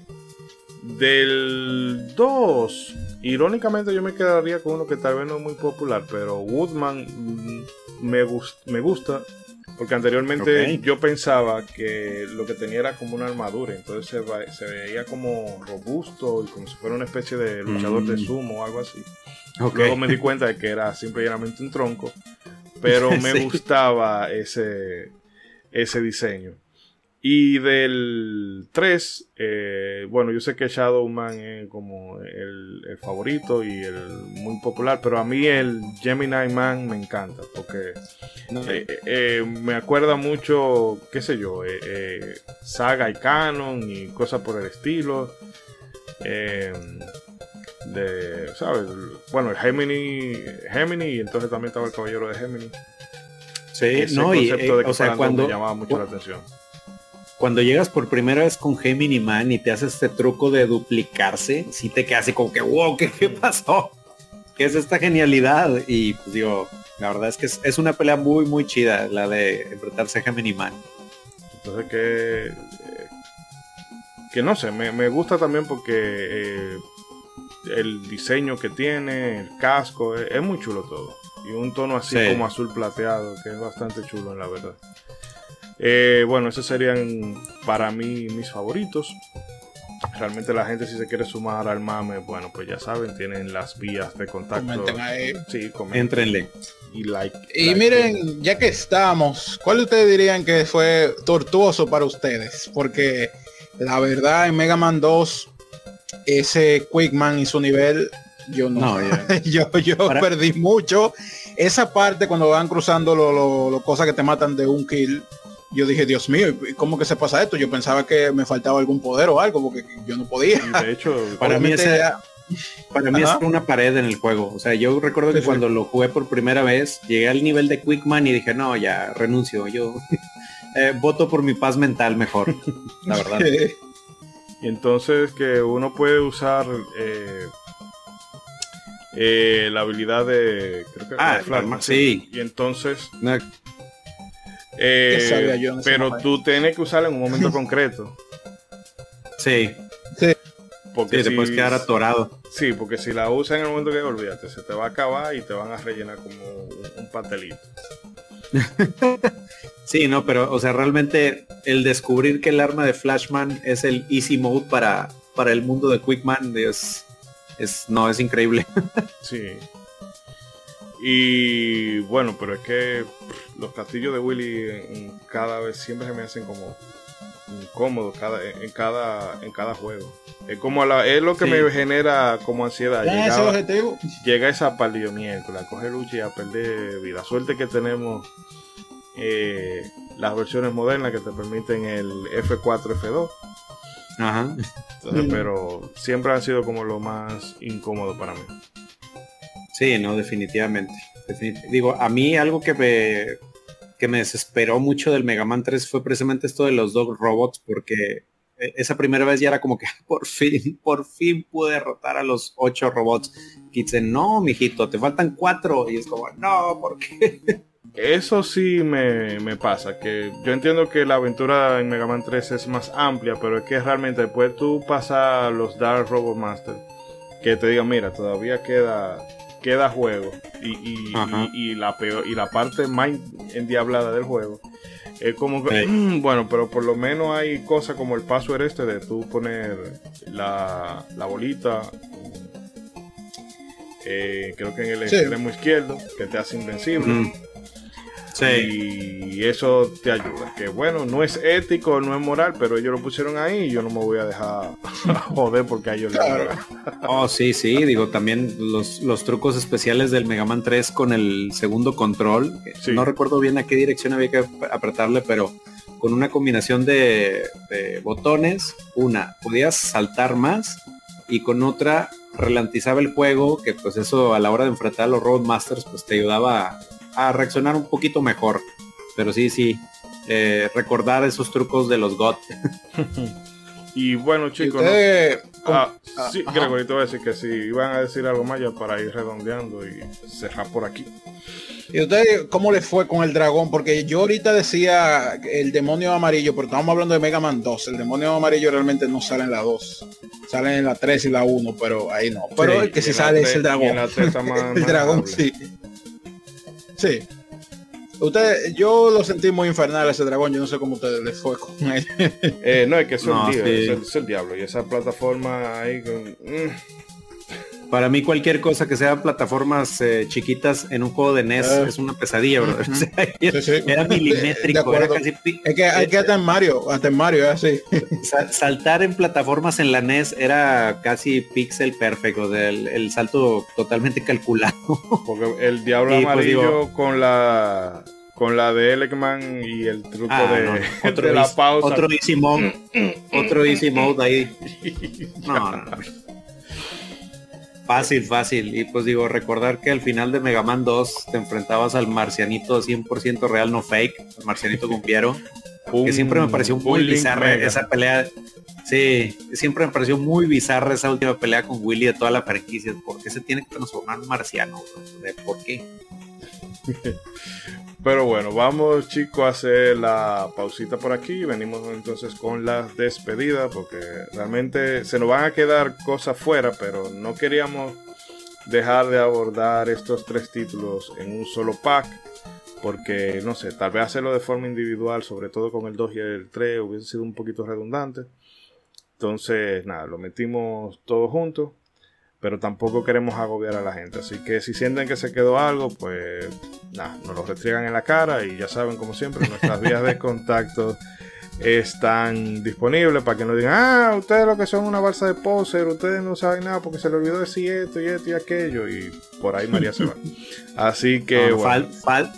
[SPEAKER 1] del 2, irónicamente yo me quedaría con uno que tal vez no es muy popular, pero Woodman mm, me, me gusta. Porque anteriormente yo pensaba que lo que tenía era como una armadura, entonces se, veía como robusto y como si fuera una especie de luchador de mm. sumo o algo así. Luego me di cuenta de que era simplemente un tronco, pero *laughs* me gustaba ese, ese diseño. Y del 3, eh, bueno, yo sé que Shadowman es como el, favorito y el muy popular, pero a mí el Gemini Man me encanta porque eh, eh, me acuerda mucho, qué sé yo, saga y canon y cosas por el estilo. de, ¿sabes? Bueno, el Gemini, Gemini y entonces también estaba el Caballero de Gemini.
[SPEAKER 2] Sí, no, y, o sea, cuando...
[SPEAKER 1] Me llamaba mucho la atención
[SPEAKER 2] cuando llegas por primera vez con Gemini Man y te hace este truco de duplicarse, sí te quedas así como que, wow, ¿qué, pasó? ¿Qué es esta genialidad? Y pues digo, la verdad es que es, una pelea muy, muy chida la de enfrentarse a Gemini Man.
[SPEAKER 1] Entonces que... Eh, que no sé, me, gusta también porque eh, el diseño que tiene, el casco, es, muy chulo todo. Y un tono así como azul plateado, que es bastante chulo en la verdad. Eh, bueno, esos serían para mí mis favoritos. Realmente la gente si se quiere sumar al mame, bueno, pues ya saben, tienen las vías de contacto.
[SPEAKER 3] Comenten ahí.
[SPEAKER 1] Sí,
[SPEAKER 2] Entrenle.
[SPEAKER 1] Y like.
[SPEAKER 3] Y miren, ya que estamos, ¿cuál de ustedes dirían que fue tortuoso para ustedes? Porque la verdad en Mega Man 2, ese Quickman y su nivel, yo no. *laughs* yo yo perdí mucho. Esa parte cuando van cruzando las cosas que te matan de un kill, yo dije, Dios mío, ¿cómo que se pasa esto? Yo pensaba que me faltaba algún poder o algo, porque yo no podía.
[SPEAKER 1] de hecho, *laughs*
[SPEAKER 2] para mí, para mí es una pared en el juego. O sea, yo recuerdo que cuando lo jugué por primera vez, llegué al nivel de Quickman y dije, no, ya renuncio. Yo *laughs* eh, voto por mi paz mental mejor, la verdad. *laughs*
[SPEAKER 1] y entonces que uno puede usar eh, eh, la habilidad de creo que
[SPEAKER 2] ah, sí.
[SPEAKER 1] y entonces eh, pero tú tienes que usarla en un momento *laughs* concreto.
[SPEAKER 2] Sí. Sí. Porque te puedes quedar atorado.
[SPEAKER 1] Sí, porque si la usas en el momento que olvídate, se te va a acabar y te van a rellenar como un, pastelito. *laughs*
[SPEAKER 2] sí, no, pero, o sea, realmente el descubrir que el arma de Flashman es el easy mode para, para el mundo de Quickman es, es no, es increíble. *laughs*
[SPEAKER 1] sí. Y bueno, pero es que los castillos de Willy cada vez siempre se me hacen como incómodos cada, en, cada, en cada juego. Es como la, es lo que me genera como ansiedad. llega esa palio miércoles, a coger lucha y a perder vida. Suerte que tenemos eh, las versiones modernas que te permiten el F4, F2.
[SPEAKER 2] Ajá.
[SPEAKER 1] pero siempre han sido como lo más incómodo para mí.
[SPEAKER 2] Sí, no, definitivamente. Digo, a mí algo que me, que me desesperó mucho del Mega Man 3 fue precisamente esto de los dos robots, porque e, esa primera vez ya era como que *laughs* por fin, por fin pude derrotar a los ocho robots. Y dicen, no, mijito, te faltan cuatro. Y es como, no, ¿por qué? *laughs*
[SPEAKER 1] Eso sí me, me, pasa, que yo entiendo que la aventura en Mega Man 3 es más amplia, pero es que realmente después tú pasas los Dark Robot Master, que te digan, mira, todavía queda queda juego. Y, y, la peor y la parte más endiablada del juego es como que *clears throat* bueno pero por lo menos hay cosas como el password este de tú poner la, la bolita eh, creo que en el extremo izquierdo que te hace invencible y eso te ayuda. Que bueno, no es ético, no es moral, pero ellos lo pusieron ahí y yo no me voy a dejar *laughs* joder porque a ellos
[SPEAKER 2] Oh, sí, sí. Digo, también los, los, trucos especiales del Mega Man 3 con el segundo control. No recuerdo bien a qué dirección había que apretarle, pero con una combinación de, de botones, una, podías saltar más y con otra ralentizaba el juego, que pues eso a la hora de enfrentar a los Roadmasters pues te ayudaba a, reaccionar un poquito mejor. Pero sí, sí, eh, recordar esos trucos de los GOT. *laughs*
[SPEAKER 1] y bueno chicos, ah, sí, Gregory, te voy a decir que si iban a decir algo más ya para ir redondeando y cerrar por aquí.
[SPEAKER 3] ¿Y usted cómo le fue con el dragón? Porque yo ahorita decía el demonio amarillo, pero estamos hablando de Mega Man 2. El demonio amarillo realmente no sale en la 2. Sale en la 3 y la 1, pero ahí no. Pero el que sí sale es el dragón. *laughs* el dragón, sí. Sí. Usted, yo lo sentí muy infernal ese dragón, yo no sé cómo ustedes les fue con él.
[SPEAKER 1] Eh, no, es que es, el, diablo. Y esa plataforma ahí con... Mm.
[SPEAKER 2] Para mí cualquier cosa que sea plataformas eh, chiquitas en un juego de NES ah. es una pesadilla, bro. *laughs* *laughs* Era milimétrico, era casi...
[SPEAKER 3] Es que hay que hasta en Mario, hasta en Mario así. *laughs*
[SPEAKER 2] saltar en plataformas en la NES era casi pixel perfecto, el, el salto totalmente calculado.
[SPEAKER 1] Porque el diablo pues, amarillo con la con la de Elecman y el truco ah, de,
[SPEAKER 2] otro la pausa. Otro easy mode. otro easy mode ahí. No, no. Fácil, fácil. Y pues digo, recordar que al final de Mega Man 2 te enfrentabas al marcianito 100% real, no fake, el marcianito cumpiero. que siempre me pareció muy bizarra esa pelea. Sí, siempre me pareció muy bizarra esa última pelea con Willy de toda la franquicia. ¿Por qué se tiene que transformar en marciano? ¿Por qué? *laughs*
[SPEAKER 1] Pero bueno, vamos chicos a hacer la pausita por aquí. Venimos entonces con la despedida porque realmente se nos van a quedar cosas fuera, pero no queríamos dejar de abordar estos tres títulos en un solo pack. Porque, no sé, tal vez hacerlo de forma individual, sobre todo con el 2 y el 3, hubiese sido un poquito redundante. Entonces, nada, lo metimos todos juntos pero tampoco queremos agobiar a la gente. Así que si sienten que se quedó algo, pues nada, nos lo restriegan en la cara y ya saben, como siempre, nuestras vías de contacto están disponibles para que no digan, ah, ustedes lo que son una balsa de poser, ustedes no saben nada porque se le olvidó decir esto y esto y aquello y por ahí María se va. *laughs* Así que
[SPEAKER 2] bueno.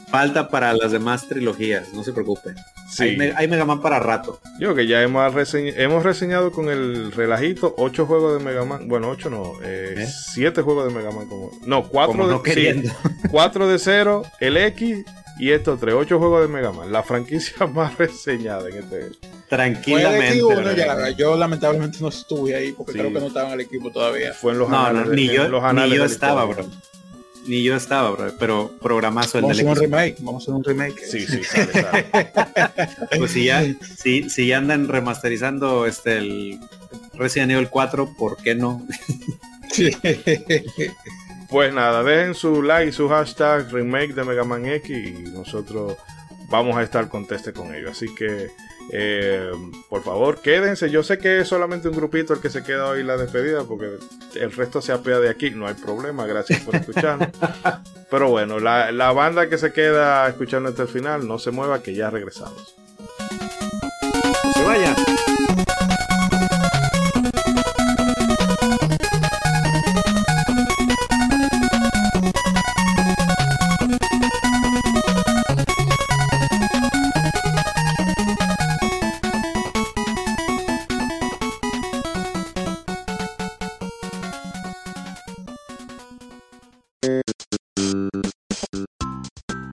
[SPEAKER 2] falta para las demás trilogías, no se preocupen. Sí. Hay, Mega Man para rato.
[SPEAKER 1] Yo que ya hemos, hemos reseñado con el relajito ocho juegos de Mega Man. Bueno, ocho no, eh, ¿Eh? siete juegos de Mega Man. Como, no, cuatro de, cuatro de cero, el X y estos tres, ocho juegos de Mega Man. La franquicia *laughs* más reseñada en este.
[SPEAKER 2] Tranquilamente.
[SPEAKER 3] yo lamentablemente no estuve ahí porque creo que no estaba en el equipo todavía.
[SPEAKER 1] Fue en los anales.
[SPEAKER 2] ni, yo, ni yo estaba, bro ni yo estaba, bro, pero programazo
[SPEAKER 3] el Vamos a hacer un remake, vamos a hacer un remake.
[SPEAKER 1] Sí, sí, *laughs*
[SPEAKER 2] pues si ya, si, si ya andan remasterizando este el Resident Evil 4, ¿por qué no? *laughs*
[SPEAKER 1] pues nada, dejen su like y su hashtag remake de Mega Man X y nosotros vamos a estar conteste con ello. Así que eh, por favor, quédense. Yo sé que es solamente un grupito el que se queda hoy la despedida, porque el resto se apea de aquí. No hay problema, gracias por escuchar. *laughs* Pero bueno, la, la banda que se queda escuchando hasta el final, no se mueva, que ya regresamos.
[SPEAKER 2] Se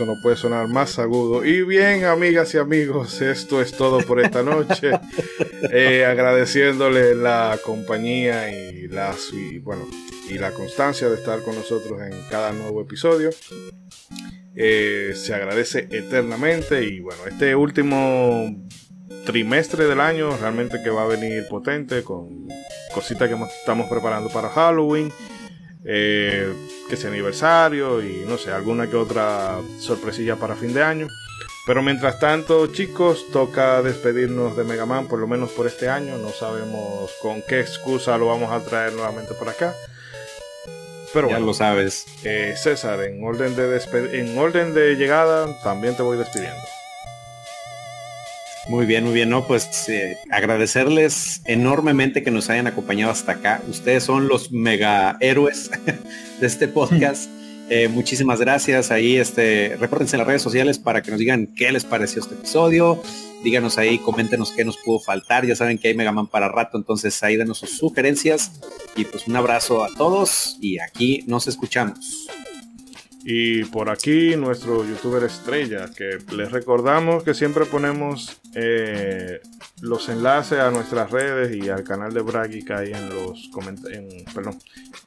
[SPEAKER 1] Eso no puede sonar más agudo. Y bien, amigas y amigos, esto es todo por esta noche. *laughs* Eh, agradeciéndole la compañía y, las, y, bueno, y la constancia de estar con nosotros en cada nuevo episodio. Eh, se agradece eternamente y bueno, este último trimestre del año realmente que va a venir potente con cositas que estamos preparando para Halloween, eh, que sea aniversario y no sé, alguna que otra sorpresilla para fin de año. Pero mientras tanto, chicos, toca despedirnos de Mega Man, por lo menos por este año. No sabemos con qué excusa lo vamos a traer nuevamente por acá.
[SPEAKER 2] Pero ya lo sabes.
[SPEAKER 1] Eh, César, en orden, de en orden de llegada, también te voy despidiendo.
[SPEAKER 2] Muy bien, muy bien, ¿no? Pues eh, agradecerles enormemente que nos hayan acompañado hasta acá. Ustedes son los mega héroes *laughs* de este podcast. *laughs* Eh, muchísimas gracias. Ahí, este, repórtense en las redes sociales para que nos digan qué les pareció este episodio. Díganos ahí, coméntenos qué nos pudo faltar. Ya saben que hay Megaman para rato, entonces ahí denos sus sugerencias. Y pues un abrazo a todos y aquí nos escuchamos.
[SPEAKER 1] Y por aquí nuestro youtuber estrella, que les recordamos que siempre ponemos eh, los enlaces a nuestras redes y al canal de Bragi que hay en los en, perdón,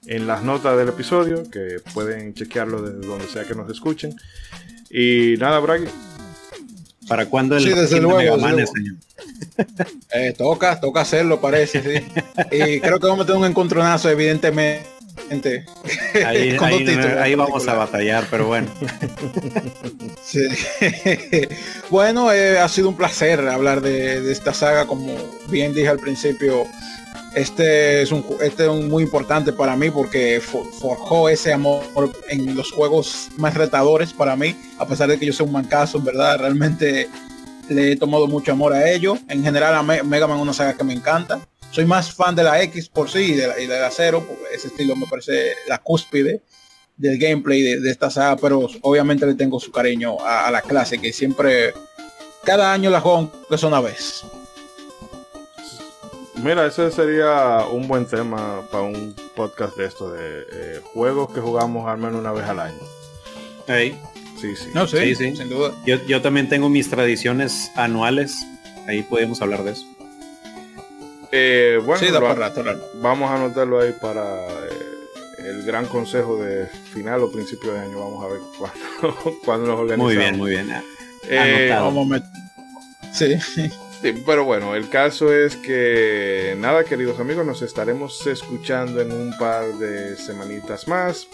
[SPEAKER 1] en las notas del episodio, que pueden chequearlo desde donde sea que nos escuchen. Y nada, Bragi.
[SPEAKER 2] ¿Para cuándo el
[SPEAKER 3] sí, desde luego, eh, toca, toca hacerlo, parece, sí. y creo que vamos a tener un encontronazo, evidentemente *laughs*
[SPEAKER 2] Ahí, vamos a batallar, pero bueno.
[SPEAKER 3] bueno, eh, ha sido un placer hablar de, esta saga, como bien dije al principio. Este es un este es muy importante para mí porque forjó ese amor en los juegos más retadores para mí, a pesar de que yo soy un mancazo, en verdad, realmente le he tomado mucho amor a ello. En general a Mega Man es una saga que me encanta soy más fan de la X por sí y de la, y de la Zero, porque ese estilo me parece la cúspide del gameplay de, esta saga, pero obviamente le tengo su cariño a, la clase, que siempre, cada año la juego que es una vez.
[SPEAKER 1] Mira, ese sería un buen tema para un podcast de esto, de eh, juegos que jugamos al menos una vez al año.
[SPEAKER 2] Sí, sí. No, sí, sí, sin duda. Yo, yo también tengo mis tradiciones anuales, ahí podemos hablar de eso.
[SPEAKER 1] Eh, bueno, vamos a anotarlo ahí para eh, el gran consejo de final o principio de año. Vamos a ver cuándo, *laughs* nos organizamos.
[SPEAKER 2] Muy bien, muy bien.
[SPEAKER 1] Eh, sí. Pero bueno, el caso es que nada, queridos amigos, nos estaremos escuchando en un par de semanitas más.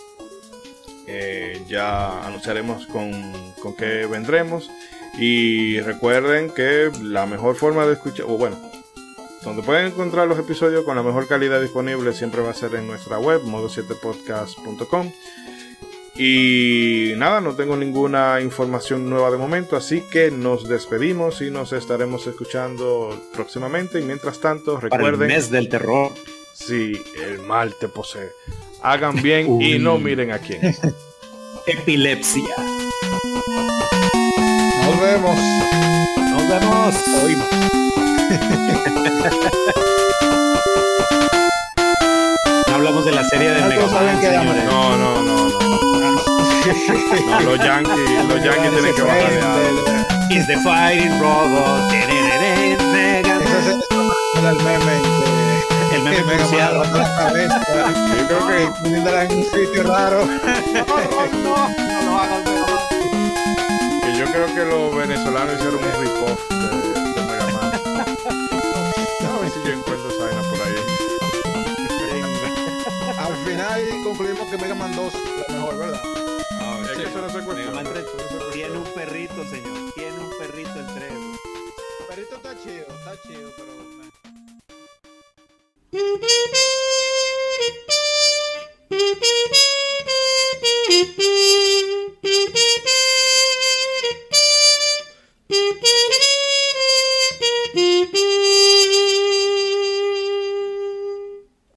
[SPEAKER 1] ya anunciaremos con, con qué vendremos. Y recuerden que la mejor forma de escuchar, o bueno, donde pueden encontrar los episodios con la mejor calidad disponible siempre va a ser en nuestra web, modo7podcast.com. Y nada, no tengo ninguna información nueva de momento, así que nos despedimos y nos estaremos escuchando próximamente. Y mientras tanto, recuerden... Para
[SPEAKER 2] el mes del terror.
[SPEAKER 1] Si el mal te posee. Hagan bien y no miren a quién. *laughs*
[SPEAKER 2] Epilepsia.
[SPEAKER 3] Nos vemos.
[SPEAKER 2] Nos vemos. Hoy. No hablamos de la serie de Mega Man, señores.
[SPEAKER 1] No, no, no, no. *laughs* no los Yankees, los Yankees tienen que bajar de algo.
[SPEAKER 2] Is the fighting robot.
[SPEAKER 3] Ese es el meme.
[SPEAKER 2] El meme
[SPEAKER 3] pronunciado. *laughs* Yo creo que poniéndola en un sitio raro.
[SPEAKER 2] No, no, no
[SPEAKER 1] Que yo creo que los venezolanos hicieron un rip-off
[SPEAKER 3] concluimos que Mega Man la mejor, ¿verdad?
[SPEAKER 2] Tiene un perrito, señor. Tiene un perrito el 3.
[SPEAKER 3] El perrito está chido, está chido, pero...